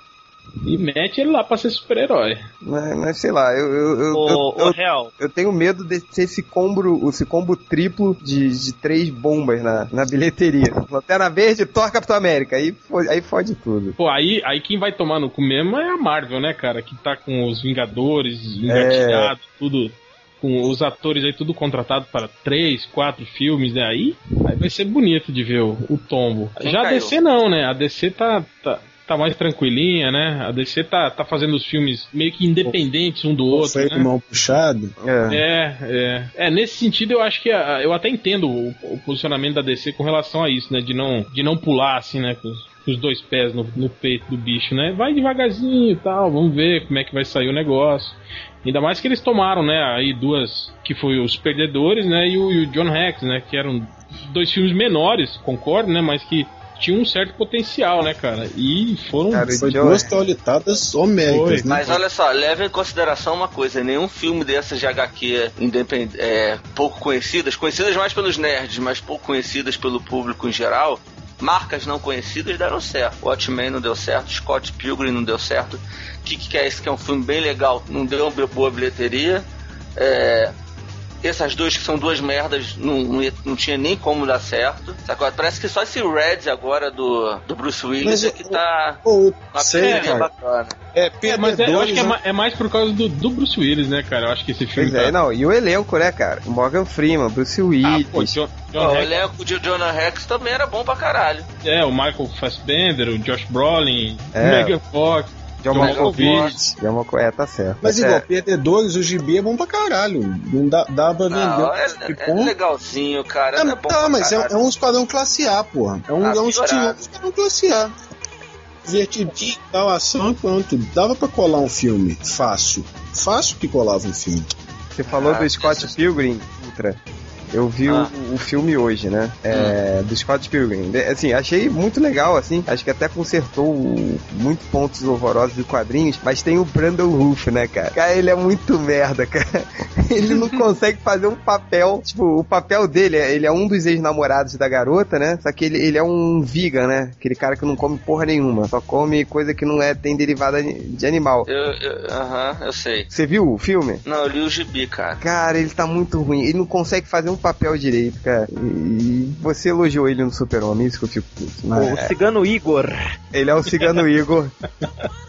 Speaker 5: E mete ele lá pra ser super-herói.
Speaker 1: Mas, mas sei lá, eu, eu, eu,
Speaker 3: Ô,
Speaker 1: eu,
Speaker 3: ô,
Speaker 1: eu,
Speaker 3: Real,
Speaker 1: eu tenho medo de ser esse combo, esse combo triplo de, de três bombas na, na bilheteria. Lanterna Verde, Thor, Capitão América. Aí, aí fode tudo.
Speaker 5: Pô, aí, aí quem vai tomar no cu mesmo é a Marvel, né, cara? Que tá com os Vingadores engatilhados, tudo. Com os atores aí tudo contratado para três, quatro filmes, né? Aí, aí vai ser bonito de ver o, o tombo.
Speaker 2: Quem
Speaker 5: Já a
Speaker 2: caiu?
Speaker 5: DC não, né? A DC tá, tá, tá mais tranquilinha, né? A DC tá, tá fazendo os filmes meio que independentes um do outro,
Speaker 7: Foi
Speaker 5: né?
Speaker 7: mão puxado.
Speaker 1: É.
Speaker 5: É, é. É, nesse sentido eu acho que a- eu até entendo o, o posicionamento da DC com relação a isso, né? De não, de não pular assim, né? Com os, com os dois pés no, no peito do bicho, né? Vai devagarzinho e tal, vamos ver como é que vai sair o negócio. Ainda mais que eles tomaram, né? Aí duas, que foi os Perdedores, né? E o, e o John Rex, né? Que eram dois filmes menores, concordo, né? Mas que tinham um certo potencial, né, cara? E foram.
Speaker 1: Cara,
Speaker 7: Foi duas taulitadas homéricas,
Speaker 5: Foi.
Speaker 7: né?
Speaker 2: Mas olha só, leve em consideração uma coisa: nenhum filme dessas de HQ independ... é, pouco conhecidas, conhecidas mais pelos nerds, mas pouco conhecidas pelo público em geral, marcas não conhecidas deram certo. Watchmen não deu certo, Scott Pilgrim não deu certo, Kick que é esse que é um filme bem legal, não deu uma boa bilheteria. É, essas duas que são duas merdas não, não, ia- não tinha nem como dar certo. Sacou? Parece que só esse Red agora do, do Bruce Willis
Speaker 7: Mas
Speaker 2: é
Speaker 7: o-
Speaker 2: que tá
Speaker 7: Pô,
Speaker 2: uma
Speaker 7: sei,
Speaker 2: bacana.
Speaker 7: É,
Speaker 5: É, mas é- eu acho que é, ma- é mais por causa do, do Bruce Willis, né, cara? Eu acho que esse filme.
Speaker 1: Pois é,
Speaker 5: tá-
Speaker 1: não. E o elenco, né, cara? O Morgan Freeman, Bruce
Speaker 5: Ah,
Speaker 1: Willis.
Speaker 5: pô, John, John
Speaker 2: o elenco de Jonah Rex também era bom pra caralho.
Speaker 5: é, o Michael Fassbender, o Josh Brolin,
Speaker 1: É.
Speaker 5: o Megan Fox,
Speaker 1: Malkovich. John Malkovich. É, tá certo.
Speaker 7: Mas
Speaker 1: É,
Speaker 7: igual, perdedores, o gibi é bom pra caralho. Não dá, dá pra vender
Speaker 2: Não,
Speaker 7: um
Speaker 2: é,
Speaker 7: gibi
Speaker 2: é
Speaker 7: bom.
Speaker 2: legalzinho, cara.
Speaker 7: É,
Speaker 2: não é bom
Speaker 7: tá,
Speaker 2: pra
Speaker 7: mas é, é um esquadrão classe A, porra. É um,
Speaker 2: Ah,
Speaker 7: é um estilo
Speaker 2: piorado.
Speaker 7: de esquadrão classe A. Divertidinho, tal, ação pronto. Dava pra colar um filme fácil. Fácil que colava um filme.
Speaker 1: Você falou
Speaker 2: Ah,
Speaker 1: do Scott. Pilgrim, Ultra. Eu vi
Speaker 2: Ah.
Speaker 1: o, o filme hoje, né? É, Do Scott Pilgrim. Assim, achei muito legal, assim. Acho que até consertou muitos pontos horrorosos de quadrinhos. Mas tem o Brandon Roof, né, cara? Cara, ele é muito merda, cara. [laughs] Ele não consegue fazer um papel. Tipo, o papel dele, é- ele é um dos ex-namorados da garota, né? Só que ele, ele é um vegan, né? Aquele cara que não come porra nenhuma. Só come coisa que não é tem derivada de animal.
Speaker 2: Eu, eu- aham, eu sei.
Speaker 1: Você viu o filme?
Speaker 2: Não, eu li o gibi, cara.
Speaker 1: Cara, ele tá muito ruim. Ele não consegue fazer um papel direito, cara. E você elogiou ele no Super-Homem, isso que eu fico puto. Mas
Speaker 4: O cigano Igor.
Speaker 1: ele é o cigano Igor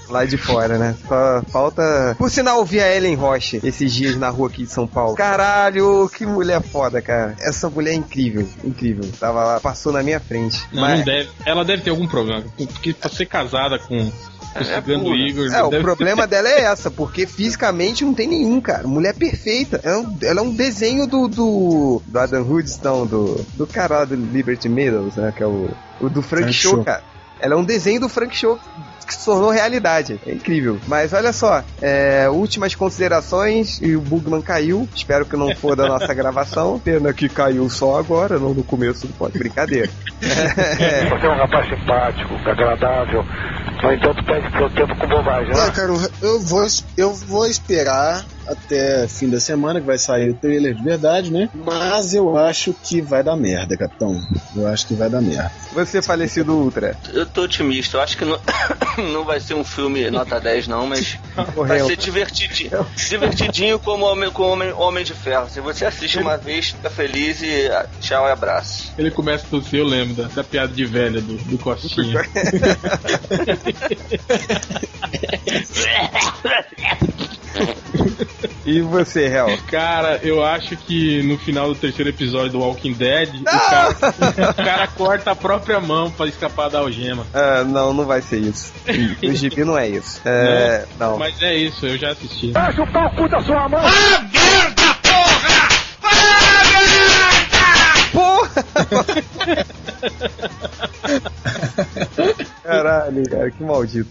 Speaker 1: lá de fora, né? Só falta. Por sinal, eu vi a Ellen Roche esses dias na rua aqui de São Paulo. Caralho, que mulher foda, cara. Essa mulher é incrível, incrível. Tava lá, passou na minha frente.
Speaker 5: Não,
Speaker 1: Mas-
Speaker 5: não deve. Ela deve ter algum problema. Porque pra ser casada com o
Speaker 2: Ela é
Speaker 5: cigano
Speaker 2: burra.
Speaker 5: Igor.
Speaker 1: É, o
Speaker 5: deve-
Speaker 1: problema dela é essa, porque fisicamente não tem nenhum, cara. Mulher perfeita. Ela é um, ela é um desenho do, do, do Adam Hudson, do, do cara lá do Liberty Meadows, né? Que é o, o do Frank
Speaker 7: Frank
Speaker 1: Show,
Speaker 7: Show.
Speaker 1: cara. Ela é um desenho do Frank Show que se tornou realidade. É incrível. Mas olha só, é, últimas considerações, e o Bugman caiu. Espero que não for da nossa [laughs] gravação. Pena que caiu só agora, não no começo do pode. Brincadeira. [laughs] É,
Speaker 8: Você é um rapaz simpático, agradável. No entanto, perde seu tempo com bobagem,
Speaker 7: Ah,
Speaker 8: né?
Speaker 7: cara, eu vou, eu vou esperar até fim da semana que vai sair o trailer de verdade, né? Mas eu acho que vai dar merda, capitão. Eu acho que vai dar merda.
Speaker 1: você falecido Ultra.
Speaker 2: Eu tô otimista. Eu acho que não, [coughs] não vai ser um filme nota 10, não, mas [laughs] vai ser divertidinho. Divertidinho como Homem, como homem, homem de Ferro. Se você assiste uma vez, fica feliz e ah, tchau e abraço.
Speaker 5: Ele começa a tossir, eu lembro da, da piada de velha do, do Costinha. [laughs] [laughs]
Speaker 1: E você, Hel?
Speaker 5: Cara, eu acho que no final do terceiro episódio do Walking Dead, o cara, o cara corta a própria mão pra escapar da algema.
Speaker 1: Ah, não, não vai ser isso. [laughs] O gibi não é isso. É, não.
Speaker 5: Mas é isso, eu já assisti.
Speaker 8: Chupar o cu da sua mãe!
Speaker 1: Porra! [laughs] Caralho, cara, que maldito.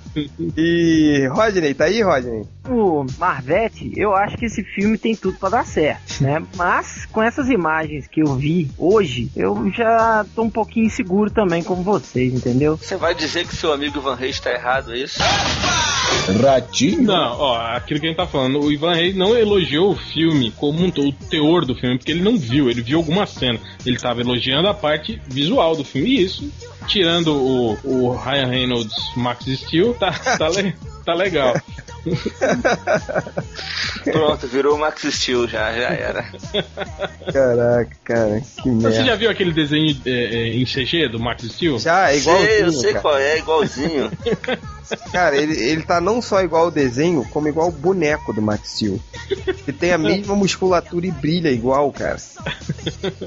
Speaker 1: E Rodney, tá aí, Rodney?
Speaker 4: O Marvete, eu acho que esse filme tem tudo pra dar certo, né? Mas com essas imagens que eu vi hoje, eu já tô um pouquinho inseguro também como vocês, entendeu?
Speaker 2: Você vai dizer que seu amigo Van Reis tá errado, é isso?
Speaker 7: Ratinho?
Speaker 5: Não, ó, aquilo que a gente tá falando, o Ivan Reis não elogiou o filme como um todo, o teor do filme, porque ele não viu, ele viu alguma cena. Ele tava elogiando a parte visual do filme, e isso, tirando o, o Ryan Reynolds Max Steel, tá, tá, le- tá legal. [laughs]
Speaker 2: Pronto, virou Max Steel já, já era.
Speaker 1: Caraca, cara, que
Speaker 5: Você
Speaker 1: merda.
Speaker 5: já viu aquele desenho é, é, em CG do Max Steel?
Speaker 1: Já, é igualzinho,
Speaker 2: sei, eu sei
Speaker 1: cara.
Speaker 2: qual é, igualzinho. [laughs]
Speaker 1: Cara, ele, ele tá não só igual ao desenho, como igual o boneco do Max Steel. Que tem a mesma musculatura e brilha igual, cara.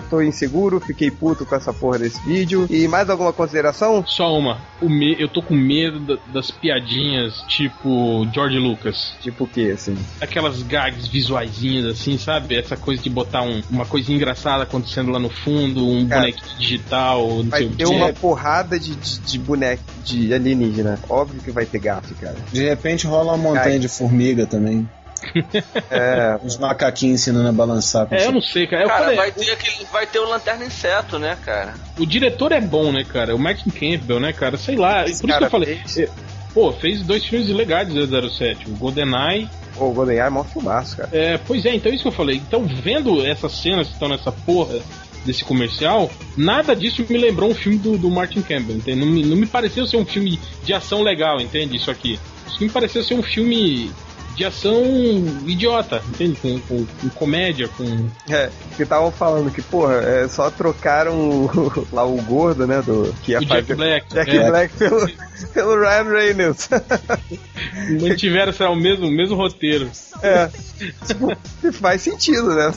Speaker 1: Tô inseguro, fiquei puto com essa porra desse vídeo. E mais alguma consideração?
Speaker 5: Só uma. O me... Eu tô com medo da- das piadinhas tipo George Lucas.
Speaker 1: Tipo o que, assim?
Speaker 5: Aquelas gags visuaizinhas assim, sabe? Essa coisa de botar um- uma coisa engraçada acontecendo lá no fundo, um
Speaker 1: Cara,
Speaker 5: bonequinho digital, não
Speaker 1: Vai
Speaker 5: sei o
Speaker 1: ter
Speaker 5: quê.
Speaker 1: uma porrada de, de, de boneco de alienígena. Óbvio que vai ter gato, cara.
Speaker 7: De repente rola uma montanha
Speaker 1: Ai.
Speaker 7: de formiga também. [laughs] [laughs]
Speaker 1: É,
Speaker 7: Os macaquinhos ensinando a balançar.
Speaker 5: É, eu não sei, cara. Eu
Speaker 2: Cara,
Speaker 5: falei,
Speaker 2: vai ter, aquele, vai ter o Lanterna Inseto, né, cara?
Speaker 5: o diretor é bom, né, cara? O Martin Campbell, né, cara? Sei lá. Por isso que eu falei.
Speaker 1: fez-
Speaker 5: Pô, fez dois filmes legais do 007. O GoldenEye
Speaker 1: Pô, o GoldenEye é mó filmaço, cara.
Speaker 5: É, pois é, então é isso que eu falei. Então, vendo essas cenas que estão nessa porra desse comercial, nada disso me lembrou um filme do, do Martin Campbell, entende? Não me, não me pareceu ser um filme de ação legal, entende? Isso aqui. Isso me pareceu ser um filme de ação idiota, entende? Com, com- com comédia, com.
Speaker 1: É, que estavam falando que, porra, é, só trocaram o, [laughs] lá o gordo, né, do... Que ia
Speaker 5: o Jack
Speaker 1: fazer...
Speaker 5: Black.
Speaker 1: Jack
Speaker 5: é,
Speaker 1: Black pelo, [laughs] pelo Ryan Reynolds. [laughs]
Speaker 5: mantiveram sei lá, o mesmo, o mesmo roteiro.
Speaker 1: É. Tipo, faz sentido, né?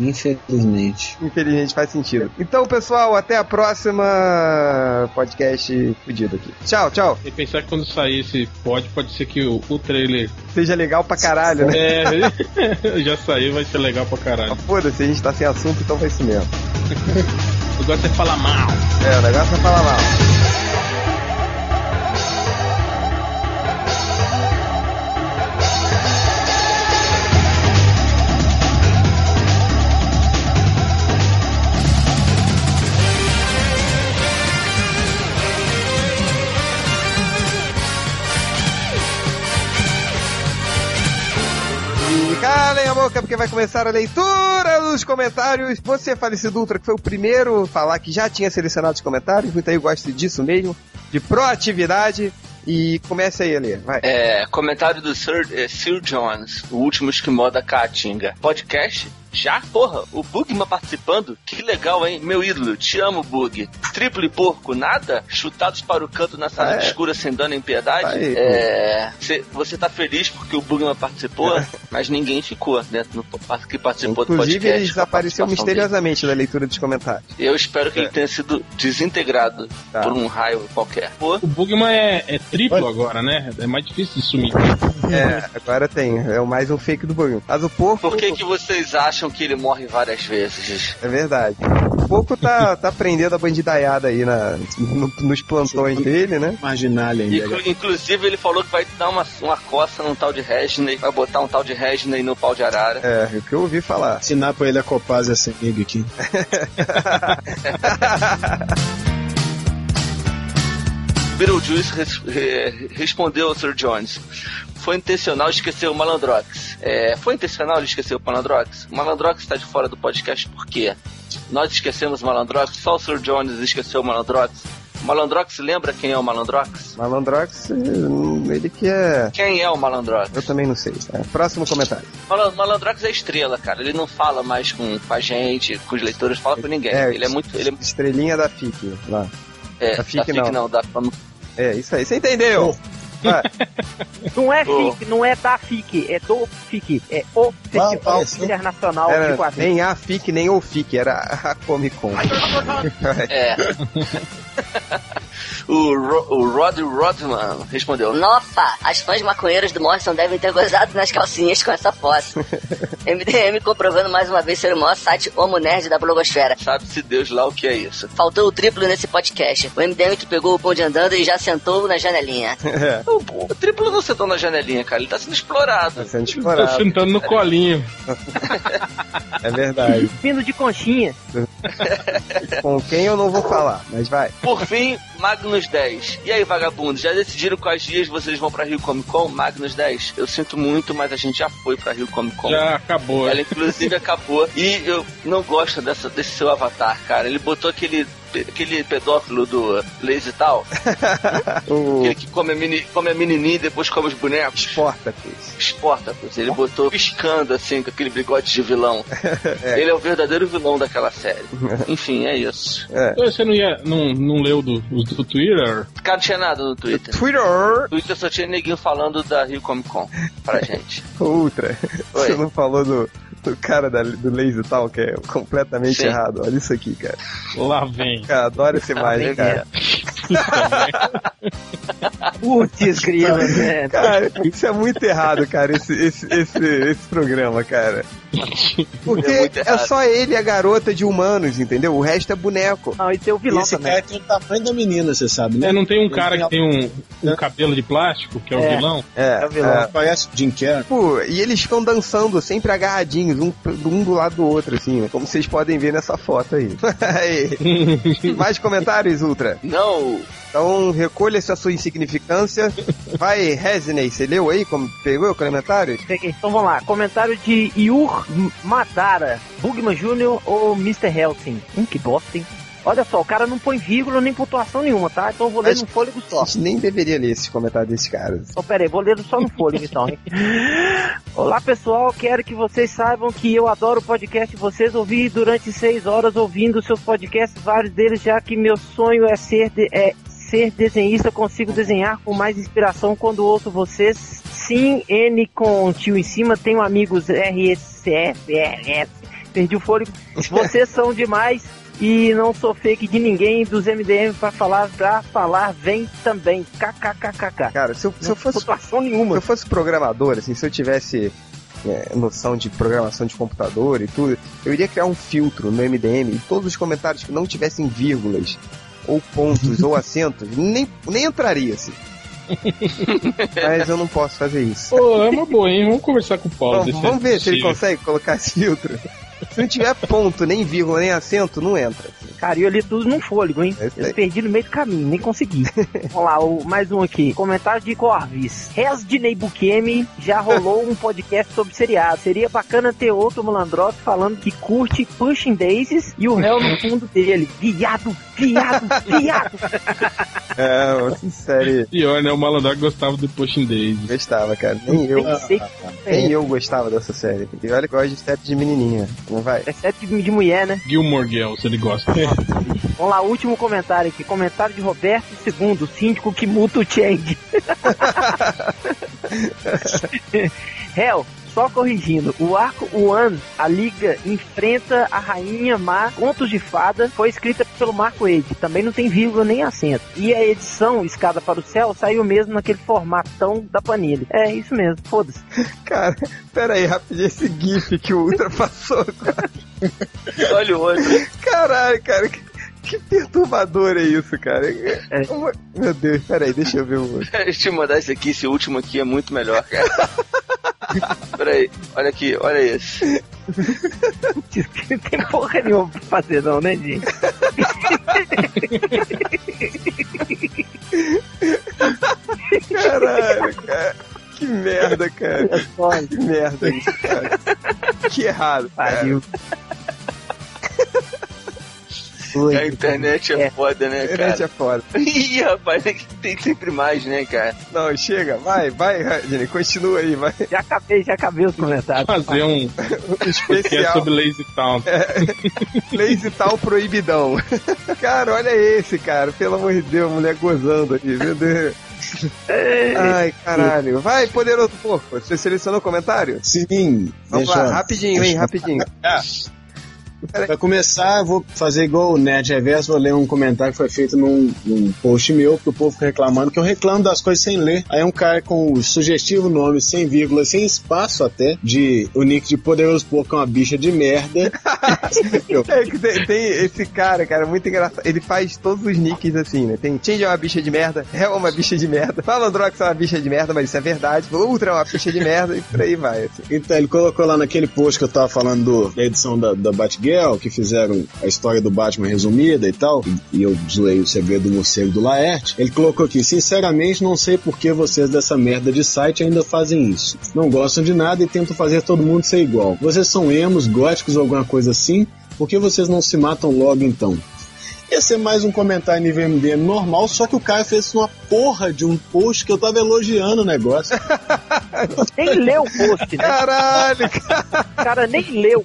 Speaker 7: Infelizmente.
Speaker 1: Infelizmente faz sentido. Então, pessoal, até a próxima podcast fudido aqui. Tchau, tchau.
Speaker 5: E pensar que quando sair esse pod, pode ser que o, o trailer
Speaker 1: Seja legal pra caralho, né?
Speaker 5: é, [laughs] já saiu, vai ser legal pra caralho.
Speaker 1: Mas Foda-se, a gente tá sem assunto, então vai isso mesmo. [laughs]
Speaker 5: O negócio é falar mal.
Speaker 1: É, o negócio é falar mal. Calem a boca, porque vai começar a leitura dos comentários. Você, falecido Ultra, que foi o primeiro a falar que já tinha selecionado os comentários, muito aí gosta disso mesmo, de proatividade. E comece aí a ler, vai.
Speaker 2: É, comentário do Sir, é, Sir Jones, o último esquimó da Caatinga. Podcast? Já? Porra, o Bugman participando? Que legal, hein? Meu ídolo, te amo, Bug. Triplo e porco, nada? Chutados para o canto na sala
Speaker 1: Ah, é?
Speaker 2: escura sem dano em piedade?
Speaker 1: Aí,
Speaker 2: é, cê- você tá feliz porque o Bugman participou, mas ninguém ficou dentro do, que participou do
Speaker 1: Inclusive,
Speaker 2: podcast.
Speaker 1: ele
Speaker 2: com a
Speaker 1: desapareceu misteriosamente da leitura dos comentários.
Speaker 2: dele. Eu espero que ele tenha sido desintegrado
Speaker 1: Tá.
Speaker 2: por um raio qualquer. Pô,
Speaker 5: O Bugman é, é triplo agora, né? É mais difícil de sumir.
Speaker 1: É, agora tem. É o mais um fake do Bugman. Mas o porco.
Speaker 2: por que, que vocês acham que ele morre várias vezes?
Speaker 1: É verdade. O porco tá, [laughs] tá prendendo a bandidaiada aí na, no- nos plantões dele, né?
Speaker 7: Marginalha ainda.
Speaker 2: Inclu- inclusive, ele falou que vai dar uma, uma coça num tal de Reginald, vai botar um tal de Reginald no pau de arara.
Speaker 1: É, o que eu ouvi falar.
Speaker 7: Ensinar pra ele a Copaz essa amiga aqui. [laughs]
Speaker 2: Beetlejuice res- re- respondeu ao Sir Jones. Foi intencional esquecer o Malandrox. É, foi intencional ele esquecer o Malandrox? O Malandrox está de fora do podcast por quê? Nós esquecemos o Malandrox, só o Sir Jones esqueceu o Malandrox. O Malandrox lembra quem é o Malandrox?
Speaker 1: Malandrox, hum, ele que é.
Speaker 2: Quem é o Malandrox?
Speaker 1: Eu também não sei. É, próximo comentário.
Speaker 2: Malan- Malandrox é estrela, cara. Ele não fala mais com, com a gente, com os leitores, fala com ninguém.
Speaker 1: É,
Speaker 2: ele é muito. Ele é,
Speaker 1: Estrelinha da FIC lá.
Speaker 2: é,
Speaker 1: da
Speaker 2: da
Speaker 1: FIC
Speaker 2: FIC
Speaker 1: não.
Speaker 2: não, da,
Speaker 1: É, isso aí. Você entendeu? Vai. [laughs]
Speaker 4: Não é
Speaker 2: Oh.
Speaker 4: FIC, não é da FIC, é do FIC. É o Festival. Internacional
Speaker 1: Era
Speaker 4: de Quadrinhos.
Speaker 1: nem a FIC, nem o FIC, era a Comic Con. [laughs]
Speaker 2: É. [laughs] o, Ro o Rod Rodman respondeu:
Speaker 9: Nossa, as fãs maconheiras do Morrison devem ter gozado nas calcinhas com essa foto. [laughs] MDM comprovando mais uma vez ser o maior site homo nerd da blogosfera.
Speaker 2: Sabe-se Deus lá o que é isso.
Speaker 9: Faltou o triplo nesse podcast. O MDM que pegou o bonde andando e já sentou na janelinha. [laughs]
Speaker 1: É,
Speaker 2: O, o triplo não sentou na janelinha, cara. Ele tá sendo explorado.
Speaker 1: tá sendo
Speaker 5: Tá
Speaker 1: explorado.
Speaker 5: sentando no colinho.
Speaker 1: É verdade.
Speaker 4: Vindo de conchinha.
Speaker 1: Com quem eu não vou falar, mas vai.
Speaker 2: Por fim, Magnus 10. E aí, vagabundo, já decidiram quais dias vocês vão pra Rio Comic Con? Magnus 10. Eu sinto muito, mas a gente já foi pra Rio Comic Con.
Speaker 5: Já acabou.
Speaker 2: Ela inclusive acabou. E eu não gosto dessa, desse seu avatar, cara. Ele botou aquele, aquele pedófilo do Lazy Tal, [laughs]
Speaker 1: O
Speaker 2: aquele que come a, meni, come a menininha e depois come os bonecos.
Speaker 1: Sportacus.
Speaker 2: Sportacus. Ele botou piscando assim, com aquele bigode de vilão. [laughs]
Speaker 1: É.
Speaker 2: Ele é o verdadeiro vilão daquela série. [laughs] Enfim, é isso.
Speaker 1: É.
Speaker 5: Então, Você não, ia, não, não leu do, do Twitter?
Speaker 2: Cara, não tinha nada no Twitter.
Speaker 1: Twitter
Speaker 2: No Twitter só tinha neguinho falando da Rio Comic Con pra gente.
Speaker 1: Ultra.
Speaker 2: Oi.
Speaker 1: Você não falou do, do cara da, do Lazy Tal, que é completamente
Speaker 2: Sim.
Speaker 1: errado. Olha isso aqui, cara.
Speaker 5: Lá vem.
Speaker 1: Cara, adoro essa imagem, cara. [laughs]
Speaker 4: Putz, grila, né?
Speaker 1: Cara, isso é muito errado, cara, esse, esse, esse, esse programa, cara. Porque
Speaker 2: É
Speaker 1: é, só ele e a garota de humanos, entendeu? O resto é boneco.
Speaker 4: Não, e tem o vilão
Speaker 7: esse
Speaker 4: também.
Speaker 7: cara tem o tamanho da menina, você sabe, né?
Speaker 5: É, não tem um
Speaker 7: Ele
Speaker 5: cara
Speaker 7: tem
Speaker 5: que tem um, um cabelo de plástico, que é o
Speaker 4: É.
Speaker 5: vilão?
Speaker 1: É,
Speaker 4: É o vilão.
Speaker 1: é.
Speaker 7: Parece o Jim Carrey.
Speaker 1: Pô, e eles ficam dançando sempre agarradinhos, um, um do lado do outro, assim, né? Como vocês podem ver nessa foto aí. Aí. [laughs] Mais comentários, Ultra?
Speaker 2: Não,
Speaker 1: Então recolha-se a sua insignificância. Vai, Resney, você leu aí? Como pegou o comentário?
Speaker 4: Peguei. Então vamos lá. Comentário de Yur Madara, Bugman Jr. ou Mr. Helsing. Hum, que bosta, hein? Olha só, o cara não põe vírgula nem pontuação nenhuma, tá? Então eu vou ler no fôlego
Speaker 1: A
Speaker 4: só.
Speaker 1: gente nem deveria ler esses comentários desses caras.
Speaker 4: Então, pera aí, vou ler só no fôlego então, hein? [laughs] Olá pessoal, quero que vocês saibam que eu adoro o podcast vocês. Ouvi durante seis horas ouvindo seus podcasts, vários deles, já que meu sonho é ser, de- é ser desenhista. Consigo desenhar com mais inspiração quando ouço vocês. Sim, N com tio em cima, tenho amigos RSF, RS, perdi o fôlego. [laughs] Vocês são demais. E não sou fake de ninguém dos MDM pra falar, pra falar, vem também. KKKKK.
Speaker 1: Cara, se eu, se eu fosse
Speaker 4: pontuação
Speaker 1: Se
Speaker 4: nenhuma.
Speaker 1: eu fosse programador, assim, se eu tivesse é, noção de programação de computador e tudo, eu iria criar um filtro no MDM e todos os comentários que não tivessem vírgulas, ou pontos, ou [laughs] acentos, nem, nem entraria, assim. [laughs] Mas eu não posso fazer isso.
Speaker 5: Pô, é uma boa, hein? Vamos conversar com o Paulo.
Speaker 1: Vamos,
Speaker 5: ver
Speaker 1: vamos ver se ele consegue colocar esse filtro. Se não tiver ponto, nem vírgula, nem acento, não entra.
Speaker 4: Cara, eu li tudo num fôlego, hein?
Speaker 1: É aí.
Speaker 4: Eu perdi no meio do caminho, nem consegui. [laughs] Vamos lá, o, mais um aqui. Comentário de Corvis. Resdinei Bukemi já rolou um podcast sobre seriado. Seria bacana ter outro malandrox falando que curte Pushing Daisies e o réu no fundo dele. Viado, viado, viado. [laughs]
Speaker 1: É, uma série.
Speaker 5: Pior, né? O Malandar gostava do Pushing Daisy.
Speaker 1: Gostava, cara. Nem eu.
Speaker 4: Nem
Speaker 1: eu gostava dessa série. E olha que eu gosto de série de menininha. Não vai?
Speaker 4: Exceto de, de mulher, né?
Speaker 5: Gilmore Girls, ele gosta.
Speaker 4: Vamos lá, último comentário aqui. Comentário de Roberto II, síndico que muta o Change. [laughs] [laughs] Hell, só corrigindo. O arco One, a liga enfrenta a rainha má, contos de fada, foi escrita pelo Marco Wade. Também não tem vírgula nem acento. E a edição Escada para o Céu saiu mesmo naquele formatão da Panini. É isso mesmo, foda-se. [laughs]
Speaker 1: Cara, pera aí, rapidinho, esse GIF que o Ultra [laughs] passou agora.
Speaker 2: olha o outro.
Speaker 1: Caralho, cara, que, que perturbador é isso, cara?
Speaker 4: É.
Speaker 1: Uma- Meu Deus, pera aí, deixa eu ver o outro. [laughs]
Speaker 2: Deixa eu te mandar esse aqui, esse último aqui é muito melhor, cara. [laughs] Peraí, olha aqui, olha esse.
Speaker 4: Não [laughs] tem porra nenhuma pra fazer não, né, gente?
Speaker 1: Caralho, cara. Que merda, cara.
Speaker 4: Olha
Speaker 1: Que merda isso, cara. Que errado, cara.
Speaker 4: Pariu.
Speaker 2: A internet é,
Speaker 4: É.
Speaker 2: foda, né,
Speaker 1: A internet
Speaker 2: cara?
Speaker 1: é foda. [laughs]
Speaker 2: Ih, rapaz, tem sempre mais, né, cara?
Speaker 1: Não, chega, vai, vai, Radney, continua aí, vai.
Speaker 4: Já acabei, já acabei os comentários.
Speaker 5: Fazer um [laughs]
Speaker 1: Um especial
Speaker 5: sobre Lazy Town. [laughs]
Speaker 1: Lazy Tal Proibidão. Cara, olha esse, cara. Pelo amor de Deus, mulher gozando aqui, meu Deus. Ai, caralho. Vai, poderoso porco. Você selecionou o comentário?
Speaker 7: Sim.
Speaker 1: Vamos lá, rapidinho, hein, rapidinho.
Speaker 7: Pra começar, eu vou fazer igual o Nerd Reverso, vou ler um comentário que foi feito num, num post meu, que o povo fica reclamando, que eu reclamo das coisas sem ler. Aí um cara com o sugestivo nome, sem vírgula, sem espaço até, de o nick de Poderoso Porco é uma bicha de merda. [laughs]
Speaker 1: É tem, tem esse cara, cara, muito engraçado. Ele faz todos os nicks assim, né? Tem Change é uma bicha de merda, Hell é uma bicha de merda, Malandrox é uma bicha de merda, mas isso é verdade. Ultra é uma bicha de merda e por aí vai. Assim.
Speaker 7: Então, ele colocou lá naquele post que eu tava falando do- da edição da, da Batgirl, que fizeram a história do Batman resumida e tal, e, e eu zoei o segredo do morcego do Laerte. Ele colocou aqui, sinceramente, não sei por que vocês dessa merda de site ainda fazem isso. Não gostam de nada e tentam fazer todo mundo ser igual. Vocês são emos, góticos ou alguma coisa assim? Por que vocês não se matam logo então? Ia ser mais um comentário nível MDM normal, só que o cara fez uma porra de um post que eu tava elogiando o negócio. [laughs]
Speaker 4: Nem leu o post, né?
Speaker 1: Caralho, cara.
Speaker 4: O cara nem leu.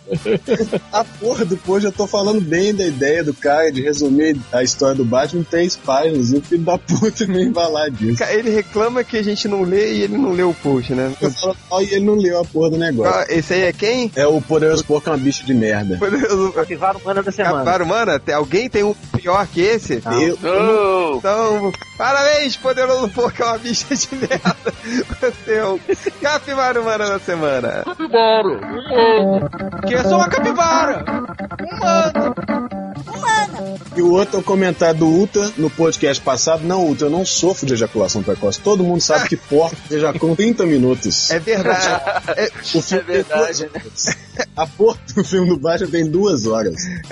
Speaker 7: A porra do post, eu tô falando bem da ideia do cara de resumir a história do Batman em três páginas. E o filho da puta nem vai lá disso.
Speaker 1: Ele reclama que a gente não lê e ele não lê o post, né?
Speaker 7: Eu falo mal e ele não leu a porra do negócio.
Speaker 1: Ah, Esse aí é quem?
Speaker 7: É o Poderoso Porco é uma bicha de merda.
Speaker 1: Poderoso
Speaker 4: Capivara humana da semana.
Speaker 1: Capivara Humana? Alguém tem um pior que esse?
Speaker 7: Eu,
Speaker 2: Oh,
Speaker 1: Então, parabéns, poderoso porco, é uma bicha de merda. Você é o capivara humana da semana.
Speaker 6: Que eu sou uma capivara!
Speaker 7: E o outro é o comentário do Ultra no podcast passado. Não, Ultra, eu não sofro de ejaculação precoce. Todo mundo sabe que porco [laughs] ejaculam 30 minutos.
Speaker 1: É verdade. [laughs] É,
Speaker 7: O filme tem
Speaker 2: verdade,
Speaker 7: duas horas. A porra do filme do Batman tem duas horas. [laughs]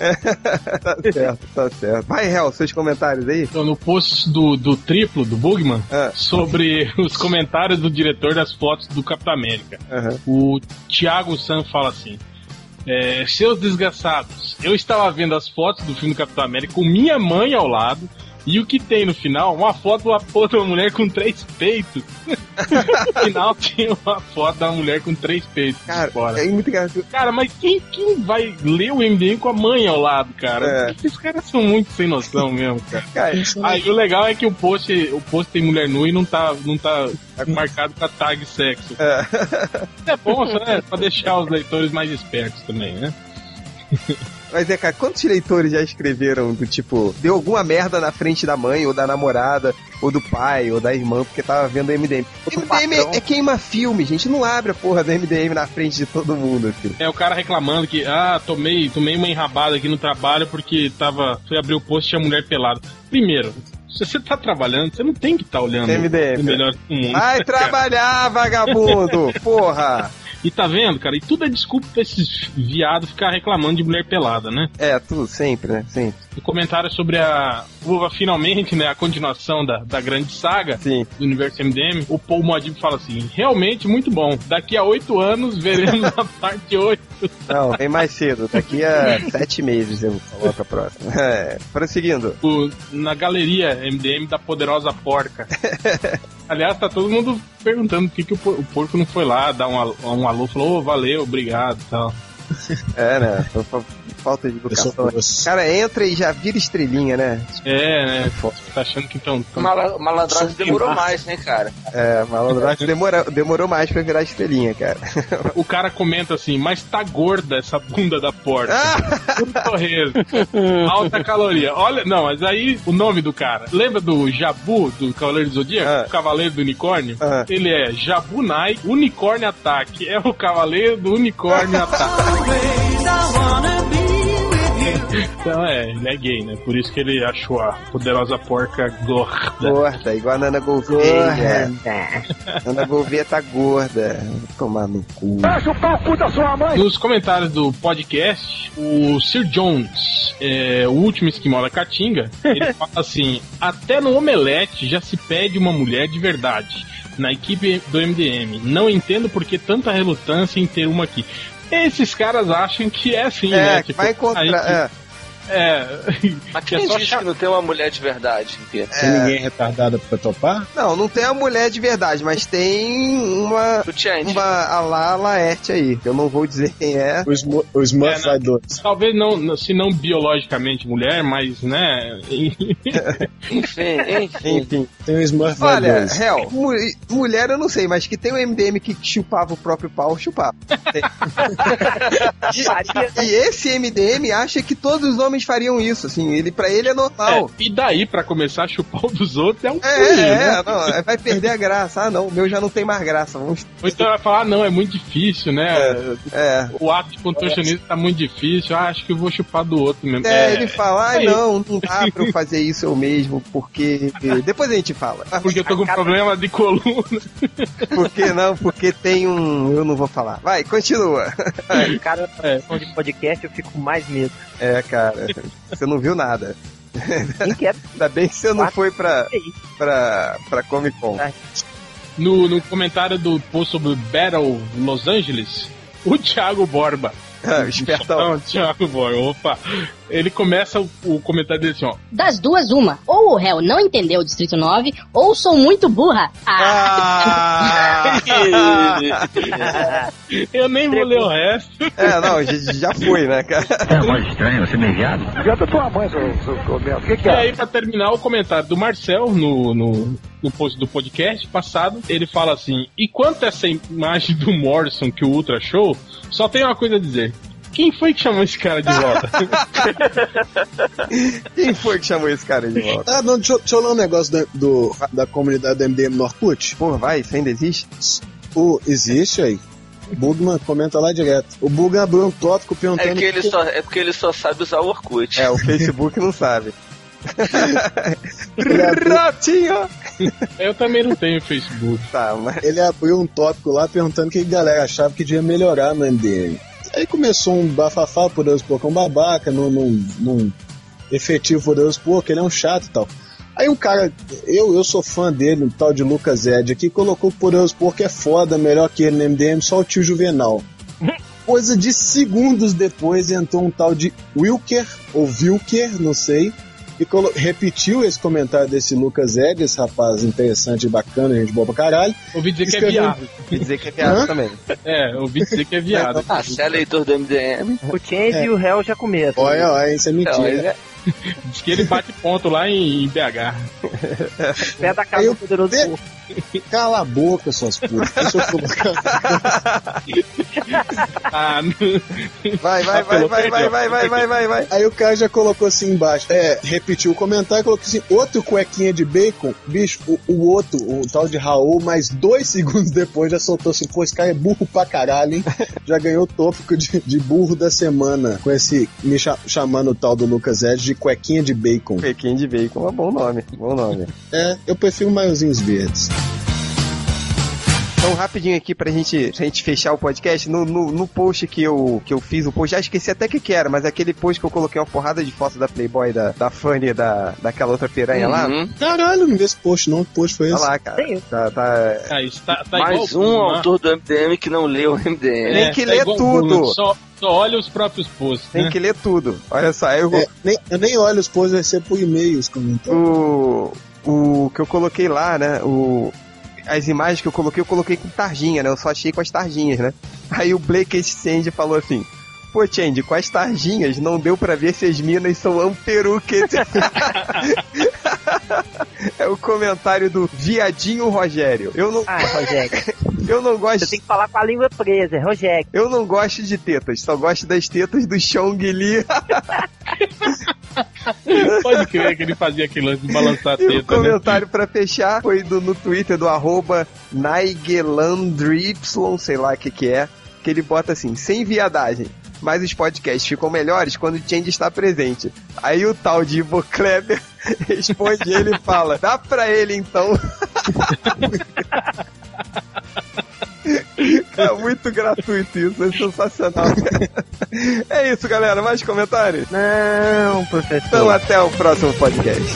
Speaker 1: tá certo, tá certo. Vai, Hel, seus comentários aí.
Speaker 5: Então, no post do, do triplo, do Bugman,
Speaker 1: Ah.
Speaker 5: sobre os comentários do diretor das fotos do Capitão América.
Speaker 1: Aham.
Speaker 5: O Thiago San fala assim: é, Seus desgraçados, eu estava vendo as fotos do filme Capitão América com minha mãe ao lado. E o que tem no final? Uma foto de uma porra de uma mulher com três peitos. [laughs] no final tinha uma foto da mulher com três peitos.
Speaker 1: Cara,
Speaker 5: fora.
Speaker 1: é muito engraçado.
Speaker 5: Cara, mas quem, quem vai ler o MDM com a mãe ao lado, cara?
Speaker 1: É.
Speaker 5: Esses caras são muito sem noção mesmo, cara.
Speaker 1: Cara,
Speaker 5: Aí o legal é que o post, o post tem mulher nua e não tá, não tá marcado com a tag sexo.
Speaker 1: é.
Speaker 5: É bom, né? Pra deixar os leitores mais espertos também, né? [laughs]
Speaker 1: Mas é, cara, quantos leitores já escreveram do tipo, deu alguma merda na frente da mãe, ou da namorada, ou do pai, ou da irmã, porque tava vendo o MDM? O MDM é, é queima filme, gente. Não abre a porra do MDM na frente de todo mundo, assim.
Speaker 5: É o cara reclamando que, ah, tomei, tomei uma enrabada aqui no trabalho porque tava. Fui abrir o post e tinha mulher pelada. Primeiro, se você tá trabalhando, você não tem que estar olhando
Speaker 1: MDM.
Speaker 5: o melhor do mundo.
Speaker 1: Vai trabalhar, vagabundo! [laughs] Porra!
Speaker 5: E tá vendo, cara? E tudo é desculpa pra esses viados ficar reclamando de mulher pelada, né?
Speaker 1: É, tudo sempre, né? Sempre.
Speaker 5: O comentário sobre a. o- Finalmente, né? A continuação da, da grande saga
Speaker 1: Sim.
Speaker 5: do universo MDM. O Paul Modib fala assim: realmente muito bom. Daqui a oito anos veremos a [laughs] parte 8.
Speaker 1: Não, vem mais cedo. Daqui a sete meses eu coloco a próxima. É, prosseguindo.
Speaker 5: o- na galeria MDM da Poderosa Porca. [laughs] Aliás, tá todo mundo perguntando por que, que o, por- o porco não foi lá dar um, um alô, falou, "Ô, valeu, obrigado e tal.
Speaker 1: É, né? Fa- fa- Falta de educação. Cara, entra e já vira estrelinha, né?
Speaker 5: É, né? Tá achando que então.
Speaker 2: o mala- o malandragem demorou mais, né, cara?
Speaker 1: É, malandragem [laughs] demora, demorou mais pra virar estrelinha, cara. [laughs]
Speaker 5: O cara comenta assim, mas tá gorda essa bunda da porca.
Speaker 1: Ah!
Speaker 5: Torresmo. Alta caloria. Olha, não, mas aí o nome do cara. Lembra do Jabu, do Cavaleiro do Zodíaco?
Speaker 1: Ah.
Speaker 5: O Cavaleiro do Unicórnio?
Speaker 1: Ah.
Speaker 5: Ele é Jabunai Unicórnio Ataque. É o Cavaleiro do Unicórnio [laughs] Ataque. [laughs] Então é, ele é gay, né? Por isso que ele achou a poderosa porca gorda.
Speaker 1: Gorda, igual a Nana Gouveia. [laughs] Nana Gouveia tá gorda. Tomar no cu.
Speaker 5: Nos comentários do podcast, o Sir Jones, é, o último esquimó da Caatinga, ele [laughs] fala assim: até no omelete já se pede uma mulher de verdade. Na equipe do MDM. Não entendo por que tanta relutância em ter uma aqui. Esses caras acham que é assim,
Speaker 1: É,
Speaker 5: né?
Speaker 1: que vai encontrar.
Speaker 5: gente-
Speaker 1: é.
Speaker 5: É.
Speaker 2: Mas quem [laughs]
Speaker 5: é só
Speaker 2: disse que não tem uma mulher de verdade?
Speaker 7: Tem ninguém retardado pra topar?
Speaker 1: Não, não tem a mulher de verdade, mas tem uma.
Speaker 2: O.
Speaker 1: Uma a lá Laerte aí. que Eu não vou dizer quem é.
Speaker 7: O, Smo o Smurf
Speaker 5: É, não. Talvez não, se não biologicamente mulher, mas, né? [laughs]
Speaker 2: Enfim, enfim.
Speaker 1: Enfim.
Speaker 7: Tem o Smurf
Speaker 1: Olha, real, mu- mulher eu não sei, mas que tem um MDM que chupava o próprio pau, chupava. [laughs] E, e esse MDM acha que todos os homens fariam isso, assim, ele para ele é
Speaker 5: É,
Speaker 1: normal.
Speaker 5: e daí, pra começar a chupar o dos outros, é um
Speaker 1: É, é,
Speaker 5: né?
Speaker 1: é, não, é, vai perder a graça. Ah, não, o meu já não tem mais graça. Vamos.
Speaker 5: Ou então vai falar, ah, não, é muito difícil, né?
Speaker 1: É.
Speaker 5: O ato de contorcionismo tá muito difícil, ah, acho que eu vou chupar do outro mesmo.
Speaker 1: É, ele fala,
Speaker 5: aí.
Speaker 1: não, não dá pra eu fazer isso eu mesmo, porque. Depois a gente fala.
Speaker 5: Porque eu tô com problema de coluna.
Speaker 1: Por que não? Porque tem um. Eu não vou falar. Vai, continua.
Speaker 4: Cara,
Speaker 5: É.
Speaker 4: é. de podcast eu fico mais medo.
Speaker 1: É, cara, [laughs] você não viu nada.
Speaker 4: Quero. [laughs]
Speaker 1: Ainda bem que você não foi pra, pra, pra Comic Con.
Speaker 5: No, no comentário do post sobre Battle Los Angeles, o Thiago Borba.
Speaker 1: Ah, [laughs] espertão.
Speaker 5: Não, Thiago Borba, opa. Ele começa o, o comentário dele assim, ó.
Speaker 10: Das duas, uma. Ou o réu não entendeu o Distrito 9, ou sou muito burra. Ah! [laughs]
Speaker 5: Eu nem vou ler o resto.
Speaker 1: É, não, já, já foi, né, cara?
Speaker 8: É mais estranho, você me viado? Viado tua mãe, seu, seu, seu O que que
Speaker 5: E
Speaker 8: é?
Speaker 5: aí, pra terminar, o comentário do Marcel no, no, no post do podcast passado, ele fala assim: E quanto a essa imagem do Morrison que o Ultra achou, só tem uma coisa a dizer. Quem foi que chamou esse cara de volta? [laughs]
Speaker 1: Quem foi que chamou esse cara de volta?
Speaker 7: Ah, não, deixa, eu- deixa eu ler um negócio da, do, da comunidade do MDM no Orkut.
Speaker 1: Pô, vai, isso ainda existe?
Speaker 7: O, existe aí. O Bugman comenta lá direto. O Bugman abriu um tópico perguntando.
Speaker 2: É, que ele
Speaker 7: por
Speaker 2: só, é porque ele só sabe usar o Orkut.
Speaker 1: É, o Facebook não sabe. [laughs]
Speaker 7: Abriu,
Speaker 1: Ratinho!
Speaker 5: Eu também não tenho Facebook.
Speaker 1: Tá, mas.
Speaker 7: ele abriu um tópico lá perguntando o que a galera achava que devia melhorar no MDM. Aí começou um bafafá, poderoso porco é um babaca, num, num, num efetivo poderoso porco, ele é um chato e tal. Aí um cara, eu, eu sou fã dele, um tal de Lucas Ed aqui, colocou que o Poderoso Porco é foda, melhor que ele no MDM, só o tio Juvenal. [laughs] Coisa de segundos depois entrou um tal de Wilker, ou Wilker, não sei, e repetiu esse comentário desse Lucas esse rapaz interessante e bacana, gente boa pra caralho.
Speaker 5: Ouvi dizer que é
Speaker 7: Escreveu-
Speaker 5: viado.
Speaker 1: Quer dizer que é viado também.
Speaker 5: É, ouvi dizer que é viado. [laughs]
Speaker 2: Ah, você é leitor do MDM?
Speaker 4: O Change
Speaker 7: É.
Speaker 4: e o réu já comeram.
Speaker 7: Olha, olha, isso é
Speaker 2: Não,
Speaker 7: mentira.
Speaker 2: é-
Speaker 5: Diz que ele bate ponto lá em, BH.
Speaker 4: Pé da casa do poderoso
Speaker 7: de-
Speaker 4: porco.
Speaker 7: Cala a boca, suas putas. Deixa eu colocar. [laughs]
Speaker 5: Ah, não.
Speaker 1: Vai, vai, vai, vai, vai, vai, vai, vai, vai, vai.
Speaker 7: Aí o cara já colocou assim embaixo, é, repetiu o comentário e colocou assim, outro cuequinha de bacon, bicho, o, o outro, o tal de Raul, mais dois [laughs] segundos depois já soltou assim, pô, esse cara é burro pra caralho, hein? Já ganhou o tópico de, de burro da semana, com esse, me cha- chamando o tal do Lucas Ed de cuequinha de bacon.
Speaker 1: Pequim de bacon, é bom nome, bom nome.
Speaker 7: É, eu prefiro maiozinhos verdes.
Speaker 1: Então, rapidinho aqui pra gente, pra gente fechar o podcast, no, no, no post que eu, que eu fiz, o post, já esqueci até o que que era, mas aquele post que eu coloquei uma porrada de fotos da Playboy, da, da Fanny, da, daquela outra piranha lá.
Speaker 2: Uhum.
Speaker 7: Caralho, não vi esse post não, que post foi
Speaker 1: Olha
Speaker 7: esse?
Speaker 1: lá, cara.
Speaker 4: Tem.
Speaker 1: Tá, tá...
Speaker 5: Ah, isso tá, tá
Speaker 2: Mais
Speaker 5: igual
Speaker 2: um
Speaker 5: Bruno, né?
Speaker 2: autor do MDM que não leu o MDM.
Speaker 1: Tem que ler
Speaker 5: igual o
Speaker 1: tudo.
Speaker 5: Bruno, Só, só olha os próprios posts.
Speaker 1: Tem
Speaker 5: né?
Speaker 1: que ler tudo. Olha só, eu vou.
Speaker 7: É, nem, eu nem olho os posts, vai ser por e-mail os comentários.
Speaker 1: o, o que eu coloquei lá, né? O, as imagens que eu coloquei, eu coloquei com tarjinha, né? Eu só achei com as tarjinhas, né? Aí o Blake Exchange falou assim. Pô, Change, com as tarjinhas não deu pra ver se as minas são amperuques. [laughs] é o comentário do viadinho Rogério. Eu não,
Speaker 4: Ah, Rogério.
Speaker 1: eu não gosto.
Speaker 4: Você tem que falar com a língua presa, é Rogério.
Speaker 1: Eu não gosto de tetas, só gosto das tetas do Chong Li. [laughs]
Speaker 5: Pode crer que ele fazia aquele lance de balançar a
Speaker 1: E o
Speaker 5: teta, né?
Speaker 1: comentário pra fechar foi do, no Twitter do arroba Nigelandry, sei lá o que que é, que ele bota assim, sem viadagem. Mas os podcasts ficam melhores quando o Change está presente. Aí o tal de Ivo Kleber [laughs] responde ele e fala, dá pra ele então. [laughs] É muito gratuito isso, é sensacional. [laughs] É isso, galera. Mais comentários?
Speaker 4: Não, professor.
Speaker 1: Então até o próximo podcast.